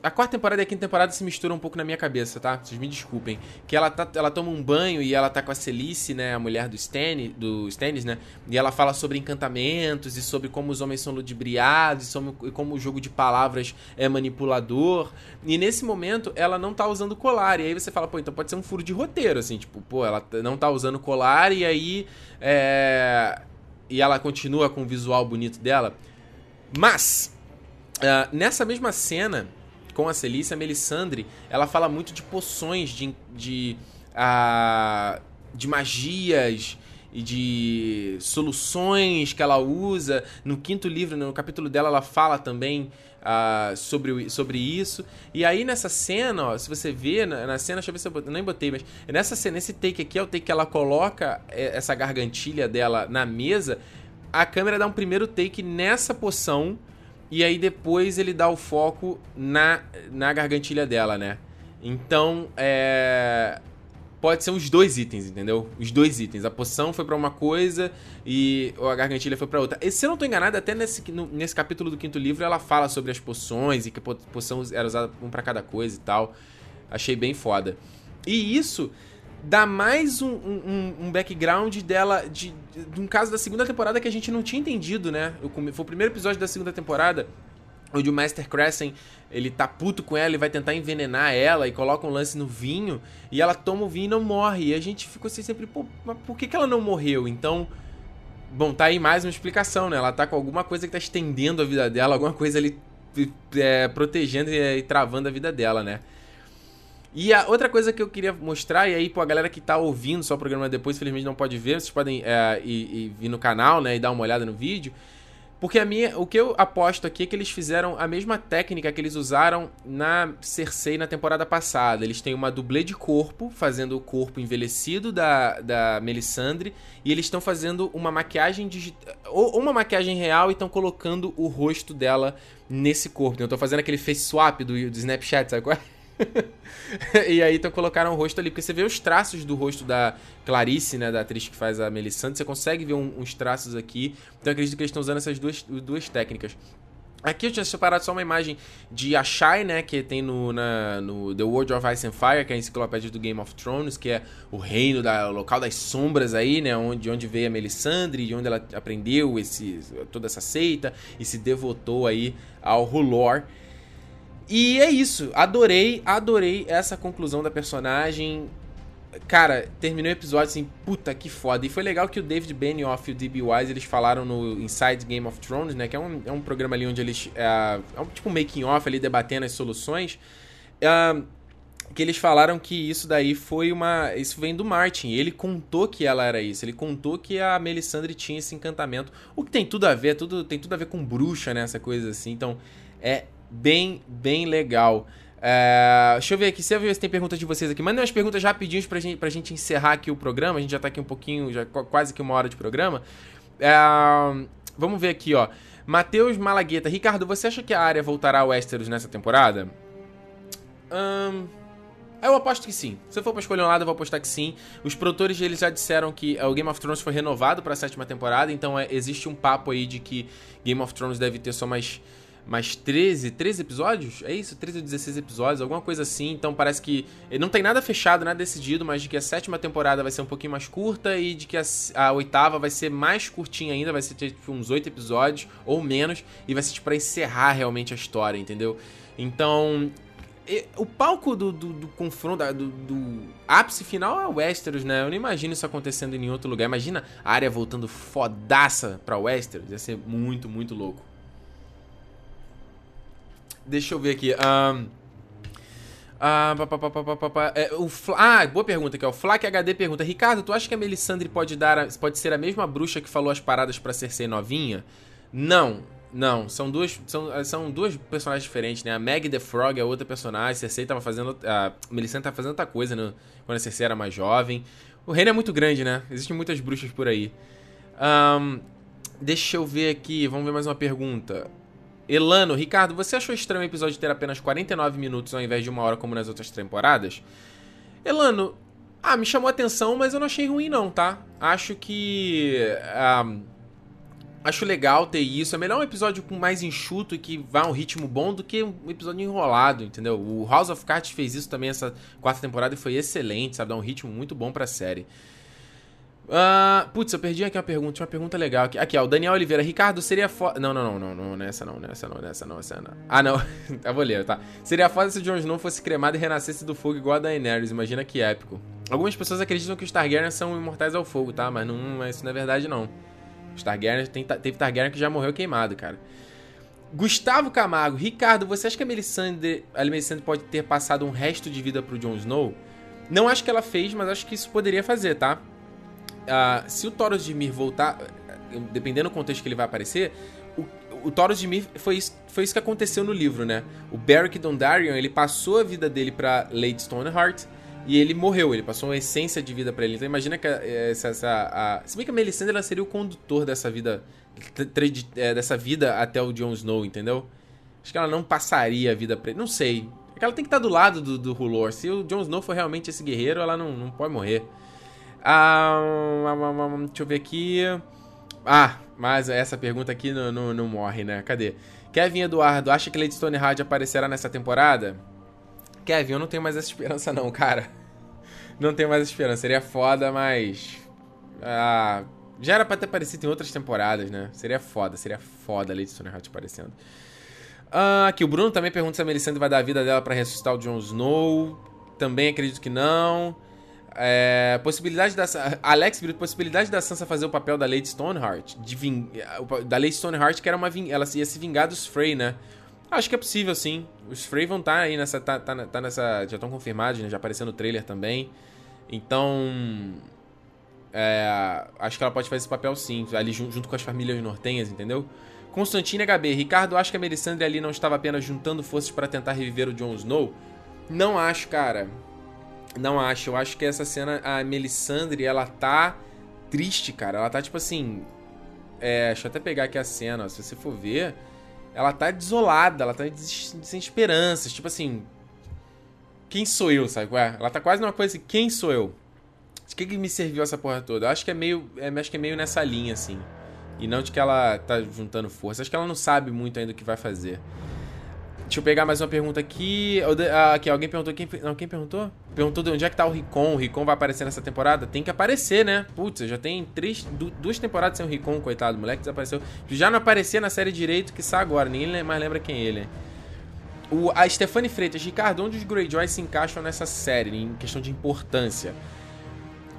A quarta temporada e a quinta temporada se misturam um pouco na minha cabeça, tá? Vocês me desculpem. Que ela, tá, ela toma um banho e ela tá com a Celice, né? A mulher do Stannis, do Stannis, né? E ela fala sobre encantamentos e sobre como os homens são ludibriados e, sobre, e como o jogo de palavras é manipulador. E nesse momento ela não tá usando colar. E aí você fala, pô, então pode ser um furo de roteiro, assim. Tipo, pô, ela não tá usando colar e aí. É... E ela continua com o visual bonito dela. Mas Uh, nessa mesma cena, com a Celícia, a Melisandre, ela fala muito de poções, de, de, uh, de magias e de soluções que ela usa. No quinto livro, no capítulo dela, ela fala também uh, sobre, sobre isso. E aí nessa cena, ó, se você vê, na, na, cena, deixa eu ver se eu, eu nem botei, mas nessa cena, esse take aqui é o take que ela coloca é, essa gargantilha dela na mesa. A câmera dá um primeiro take nessa poção e aí depois ele dá o foco na, na gargantilha dela, né? Então, é. Pode ser os dois itens, entendeu? Os dois itens. A poção foi para uma coisa e a gargantilha foi para outra. E, se eu não tô enganado, até nesse, no, nesse capítulo do quinto livro ela fala sobre as poções e que a poção era usada um para cada coisa e tal. Achei bem foda. E isso dá mais um, um, um background dela, de, de, um caso da segunda temporada que a gente não tinha entendido, né? Foi o primeiro episódio da segunda temporada, onde o Master Crescent, ele tá puto com ela e vai tentar envenenar ela e coloca um lance no vinho, e ela toma o vinho e não morre. E a gente ficou assim sempre, pô, mas por que, que ela não morreu? Então, bom, tá aí mais uma explicação, né? Ela tá com alguma coisa que tá estendendo a vida dela, alguma coisa ali é, protegendo e, e travando a vida dela, né? E a outra coisa que eu queria mostrar, e aí, pô, a galera que tá ouvindo só o programa depois, felizmente não pode ver, vocês podem é, ir, ir, vir no canal, né, e dar uma olhada no vídeo. Porque a minha, o que eu aposto aqui é que eles fizeram a mesma técnica que eles usaram na Cersei na temporada passada. Eles têm uma dublê de corpo, fazendo o corpo envelhecido da, da Melisandre, e eles estão fazendo uma maquiagem digital, ou uma maquiagem real e estão colocando o rosto dela nesse corpo. Então, eu tô fazendo aquele face swap do, do Snapchat, sabe qual é? e aí então colocaram o rosto ali, porque você vê os traços do rosto da Clarice, né, da atriz que faz a Melisandre, você consegue ver um, uns traços aqui. Então eu acredito que eles estão usando essas duas, duas técnicas. Aqui eu tinha separado só uma imagem de Ashai, né, que tem no, na, no The World of Ice and Fire, que é a enciclopédia do Game of Thrones, que é o reino, da, o local das sombras aí, né, onde, onde veio a Melisandre, de onde ela aprendeu esse, toda essa seita e se devotou aí ao Rulor. E é isso, adorei, adorei essa conclusão da personagem. Cara, terminou o episódio assim, puta que foda. E foi legal que o David Benioff e o D.B. Wise, eles falaram no Inside Game of Thrones, né? Que é um, é um programa ali onde eles... É, é um tipo um making off ali, debatendo as soluções. É, que eles falaram que isso daí foi uma... Isso vem do Martin. Ele contou que ela era isso. Ele contou que a Melisandre tinha esse encantamento. O que tem tudo a ver, tudo, tem tudo a ver com bruxa, né? Essa coisa assim. Então, é bem, bem legal. É, deixa eu ver aqui, se eu ver se tem perguntas de vocês aqui. Mandem umas perguntas rapidinho pra gente, pra gente encerrar aqui o programa. A gente já tá aqui um pouquinho, já quase que uma hora de programa. É, vamos ver aqui, ó. Matheus Malagueta. Ricardo, você acha que a área voltará ao Westeros nessa temporada? Hum, eu aposto que sim. Se eu for pra escolher um lado, eu vou apostar que sim. Os produtores eles já disseram que é, o Game of Thrones foi renovado para a sétima temporada, então é, existe um papo aí de que Game of Thrones deve ter só mais mais 13, 13 episódios? É isso? 13 ou 16 episódios, alguma coisa assim. Então parece que não tem nada fechado, nada decidido, mas de que a sétima temporada vai ser um pouquinho mais curta e de que a, a oitava vai ser mais curtinha ainda, vai ser tipo, uns 8 episódios ou menos, e vai ser tipo, pra encerrar realmente a história, entendeu? Então, o palco do, do, do confronto, do, do, ápice final é Westeros, né? Eu não imagino isso acontecendo em nenhum outro lugar. Imagina a área voltando fodaça pra Westeros. Ia ser muito, muito louco. Deixa eu ver aqui. Um, ah, pá, pá, pá, é, o ah, boa pergunta aqui, ó. O Flak HD pergunta: Ricardo, tu acha que a Melisandre pode dar a, pode ser a mesma bruxa que falou as paradas pra Cersei novinha? Não, não. São duas, são, são duas personagens diferentes, né? A Meg the Frog é outra personagem. Cersei tava fazendo. A Melisandre tava fazendo outra coisa quando a Cersei era mais jovem. O reino é muito grande, né? Existem muitas bruxas por aí. Um, deixa eu ver aqui, vamos ver mais uma pergunta. Elano, Ricardo, você achou estranho o episódio ter apenas 49 minutos ao invés de uma hora como nas outras temporadas? Elano, ah, me chamou a atenção, mas eu não achei ruim não, tá? Acho que... Ah, acho legal ter isso. É melhor um episódio com mais enxuto e que vá um ritmo bom do que um episódio enrolado, entendeu? O House of Cards fez isso também essa quarta temporada e foi excelente, sabe? Dá um ritmo muito bom pra série. Uh, putz, eu perdi aqui uma pergunta, uma pergunta legal aqui. Aqui, ó, o Daniel Oliveira. Ricardo, seria foda. Não, não, não, não, não, nessa não, nessa não, nessa não, nessa não. Ah, não. eu vou ler, tá. Seria foda se o Jon Snow fosse cremado e renascesse do fogo igual a Daenerys. Imagina que épico. Algumas pessoas acreditam que os Targaryen são imortais ao fogo, tá? Mas não, isso não é verdade, não. Os Targaryen, tem, teve Targaryen que já morreu queimado, cara. Gustavo Camargo. Ricardo, você acha que a Melisandre, a Melisandre pode ter passado um resto de vida pro Jon Snow? Não acho que ela fez, mas acho que isso poderia fazer, tá? Uh, se o Thoros de Mir voltar, dependendo do contexto que ele vai aparecer, o, o Thoros de Mir foi isso, foi isso que aconteceu no livro, né? O Beric Dondarrion, ele passou a vida dele pra Lady Stoneheart e ele morreu, ele passou uma essência de vida para ele. Então imagina que essa, essa a, se bem que a Melisandre ela seria o condutor dessa vida dessa vida até o Jon Snow, entendeu? Acho que ela não passaria a vida pra ele. Não sei. É que ela tem que estar do lado do, do Rulor. Se o Jon Snow for realmente esse guerreiro, ela não, não pode morrer. Ah, deixa eu ver aqui. Ah, mas essa pergunta aqui não, não, não morre, né? Cadê? Kevin Eduardo, acha que Lady Stoneheart aparecerá nessa temporada? Kevin, eu não tenho mais essa esperança não, cara. Não tenho mais essa esperança. Seria foda, mas... Ah, já era pra ter aparecido em outras temporadas, né? Seria foda, seria foda a Lady Stoneheart aparecendo. Ah, aqui, o Bruno também pergunta se a Melisandre vai dar a vida dela para ressuscitar o Jon Snow. Também acredito que não. É, possibilidade da Alex possibilidade da Sansa fazer o papel da Lady Stoneheart, de ving, da Lady Stoneheart que era uma ela ia se vingar dos Frey, né? Acho que é possível, sim. Os Frey vão estar tá aí nessa tá, tá, tá nessa já estão confirmados, né? Já apareceu no trailer também. Então, é, acho que ela pode fazer esse papel sim, ali junto, com as famílias nortenhas, entendeu? Constantine HB, Ricardo, acho que a Melisandre ali não estava apenas juntando forças para tentar reviver o Jon Snow? Não acho, cara. Não acho. Eu acho que essa cena, a Melisandre, ela tá triste, cara. Ela tá tipo assim. É, deixa eu até pegar aqui a cena. Se você for ver, ela tá desolada, ela tá sem esperanças. Tipo assim. quem sou eu, sabe? Ué, ela tá quase numa coisa assim, quem sou eu? De que, que me serviu essa porra toda? Eu acho que é meio. É, acho que é meio nessa linha, assim. E não de que ela tá juntando força. Acho que ela não sabe muito ainda o que vai fazer. Deixa eu pegar mais uma pergunta aqui. Ah, aqui, alguém perguntou. Quem, não, quem perguntou? Perguntou de onde é que tá o Ricon. O Ricon vai aparecer nessa temporada? Tem que aparecer, né? Putz, já tem três, duas temporadas sem o Ricon, coitado. O moleque desapareceu. Já não aparecia na série direito que está agora. Ninguém mais lembra quem é ele. O, a Stephanie Freitas, Ricardo, onde os Greyjoy se encaixam nessa série, em questão de importância?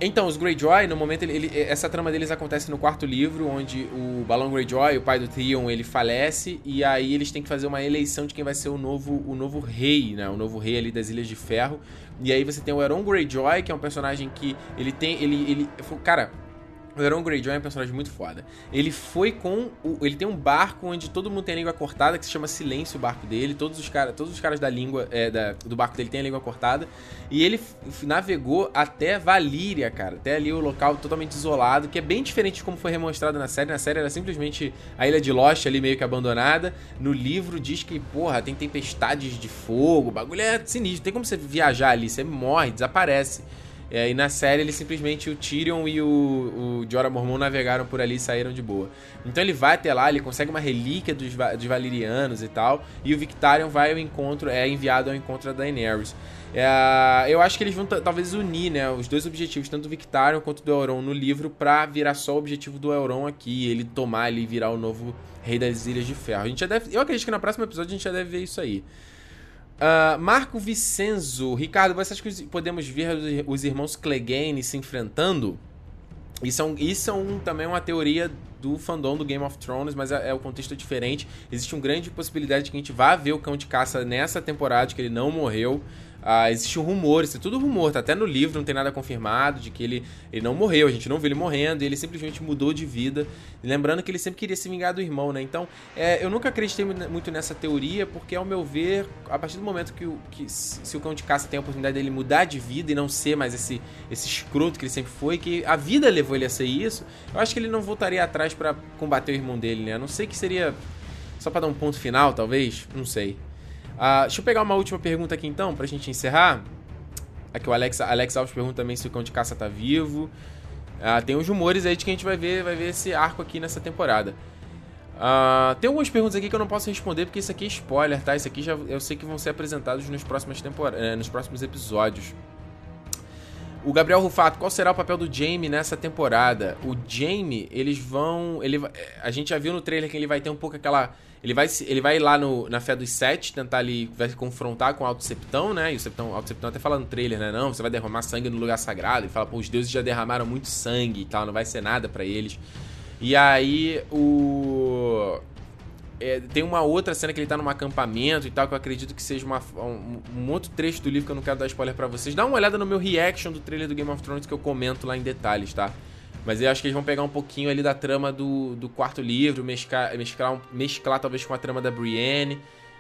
Então, os Greyjoy, no momento, ele, ele, essa trama deles acontece no quarto livro, onde o Balão Greyjoy, o pai do Theon, ele falece, e aí eles têm que fazer uma eleição de quem vai ser o novo, o novo rei, né? O novo rei ali das Ilhas de Ferro. E aí você tem o Euron Greyjoy, que é um personagem que ele tem, ele, ele, cara, o Euron Greyjoy é um personagem muito foda. Ele foi com. O, ele tem um barco onde todo mundo tem a língua cortada, que se chama Silêncio, o barco dele. Todos os, cara, todos os caras da língua. É, da, do barco dele têm a língua cortada. E ele navegou até Valíria, cara. Até ali o local totalmente isolado, que é bem diferente de como foi remostrado na série. Na série era simplesmente a ilha de Lost ali meio que abandonada. No livro diz que, porra, tem tempestades de fogo. O bagulho é sinistro. Tem como você viajar ali, você morre, desaparece. É, e na série ele simplesmente o Tyrion e o, o Jorah Mormont navegaram por ali e saíram de boa. Então ele vai até lá, ele consegue uma relíquia dos, dos Valerianos e tal, e o Victarion vai ao encontro, é enviado ao encontro da Daenerys. É, eu acho que eles vão talvez unir, né, os dois objetivos, tanto do Victarion quanto do Euron no livro, pra virar só o objetivo do Euron aqui, ele tomar ali e virar o novo rei das Ilhas de Ferro. A gente já deve, eu acredito que no próximo episódio a gente já deve ver isso aí. Uh, Marco Vicenzo. Ricardo, você acha que podemos ver os irmãos Clegane se enfrentando? Isso é, um, isso é um, também uma teoria do fandom do Game of Thrones, mas é, é o contexto diferente. Existe uma grande possibilidade de que a gente vá ver o Cão de Caça nessa temporada, que ele não morreu. Ah, existe um rumor, isso é tudo rumor, tá até no livro, não tem nada confirmado de que ele, ele não morreu, a gente não viu ele morrendo, ele simplesmente mudou de vida. lembrando que ele sempre queria se vingar do irmão, né? Então, é, eu nunca acreditei muito nessa teoria, porque ao meu ver, a partir do momento que, o, que se o cão de caça tem a oportunidade dele mudar de vida e não ser mais esse, esse escroto que ele sempre foi, que a vida levou ele a ser isso, eu acho que ele não voltaria atrás para combater o irmão dele, né? A não sei que seria só para dar um ponto final, talvez, não sei. Uh, deixa eu pegar uma última pergunta aqui então, pra gente encerrar. Aqui o Alex, Alex Alves pergunta também se o cão de caça tá vivo. Uh, tem uns rumores aí de que a gente vai ver, vai ver esse arco aqui nessa temporada. Uh, tem algumas perguntas aqui que eu não posso responder porque isso aqui é spoiler, tá? Isso aqui já eu sei que vão ser apresentados nos próximos, tempor eh, nos próximos episódios. O Gabriel Rufato, qual será o papel do Jamie nessa temporada? O Jamie, eles vão. Ele, a gente já viu no trailer que ele vai ter um pouco aquela ele vai, ele vai lá no, na fé dos sete, tentar ali, vai se confrontar com o Alto Septão, né? E o Septão, Alto Septão até fala no trailer, né? Não, você vai derramar sangue no lugar sagrado. E fala, pô, os deuses já derramaram muito sangue e tal, não vai ser nada para eles. E aí, o... É, tem uma outra cena que ele tá num acampamento e tal, que eu acredito que seja uma, um, um, outro trecho do livro que eu não quero dar spoiler para vocês. Dá uma olhada no meu reaction do trailer do Game of Thrones que eu comento lá em detalhes, tá? Mas eu acho que eles vão pegar um pouquinho ali da trama do, do quarto livro, mesclar, mesclar, mesclar talvez com a trama da Brienne.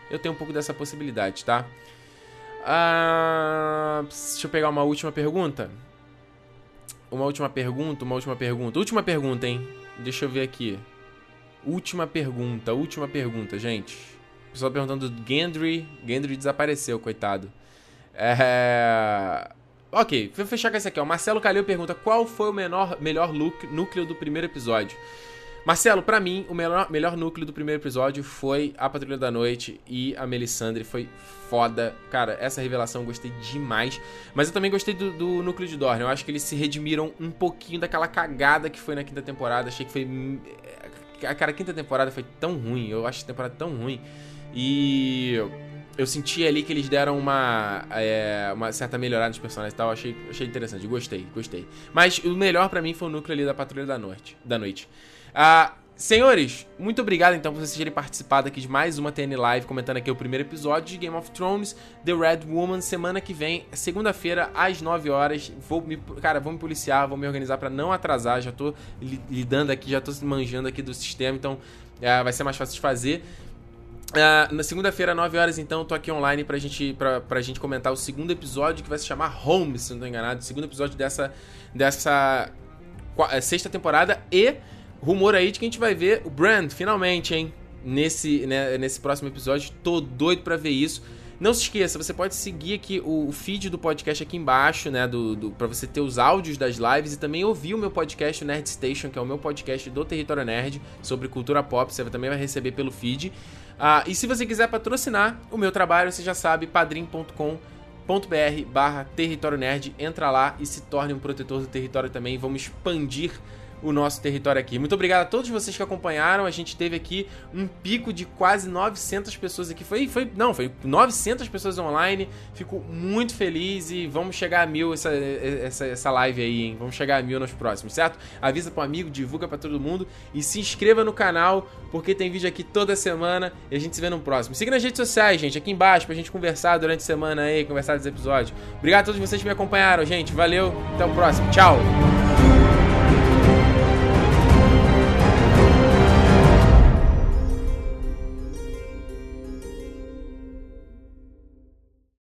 Eu tenho um pouco dessa possibilidade, tá? Ah, deixa eu pegar uma última pergunta. Uma última pergunta, uma última pergunta. Última pergunta, hein? Deixa eu ver aqui. Última pergunta, última pergunta, gente. Pessoal perguntando do Gendry. Gendry desapareceu, coitado. É... Ok, vou fechar com esse aqui. Ó. Marcelo Calil pergunta qual foi o menor, melhor look, núcleo do primeiro episódio. Marcelo, para mim, o melhor, melhor núcleo do primeiro episódio foi a Patrulha da Noite e a Melisandre. Foi foda. Cara, essa revelação eu gostei demais. Mas eu também gostei do, do núcleo de Dorne. Eu acho que eles se redimiram um pouquinho daquela cagada que foi na quinta temporada. Achei que foi. Cara, a quinta temporada foi tão ruim. Eu acho a temporada tão ruim. E eu senti ali que eles deram uma, é, uma certa melhorada nos personagens e tal. Achei, achei interessante, gostei, gostei. Mas o melhor para mim foi o núcleo ali da Patrulha da Noite. Da noite. Ah, senhores, muito obrigado então por vocês terem participado aqui de mais uma TN Live, comentando aqui o primeiro episódio de Game of Thrones, The Red Woman, semana que vem, segunda-feira, às 9 horas. Vou me, cara, vou me policiar, vou me organizar para não atrasar. Já tô lidando aqui, já tô manjando aqui do sistema, então é, vai ser mais fácil de fazer. Uh, na segunda-feira, 9 horas, então, tô aqui online pra gente, pra, pra gente comentar o segundo episódio, que vai se chamar Home, se não tô enganado. O segundo episódio dessa, dessa eh, sexta temporada. E rumor aí de que a gente vai ver o Brand, finalmente, hein? Nesse, né, nesse próximo episódio. Tô doido pra ver isso. Não se esqueça, você pode seguir aqui o, feed do podcast aqui embaixo, né? Do, do, pra você ter os áudios das lives e também ouvir o meu podcast, o Nerd Station, que é o meu podcast do Território Nerd sobre cultura pop. Você também vai receber pelo feed. Ah, e se você quiser patrocinar o meu trabalho, você já sabe, padrim.com barra território nerd, entra lá e se torne um protetor do território também. Vamos expandir o nosso território aqui. Muito obrigado a todos vocês que acompanharam. A gente teve aqui um pico de quase 900 pessoas aqui. Foi, foi não, foi 900 pessoas online. Fico muito feliz e vamos chegar a mil essa, essa, essa live aí, hein? Vamos chegar a mil nos próximos, certo? Avisa para um amigo, divulga para todo mundo e se inscreva no canal porque tem vídeo aqui toda semana e a gente se vê no próximo. Siga nas redes sociais, gente, aqui embaixo pra gente conversar durante a semana aí, conversar dos episódios. Obrigado a todos vocês que me acompanharam, gente. Valeu, até o próximo. Tchau.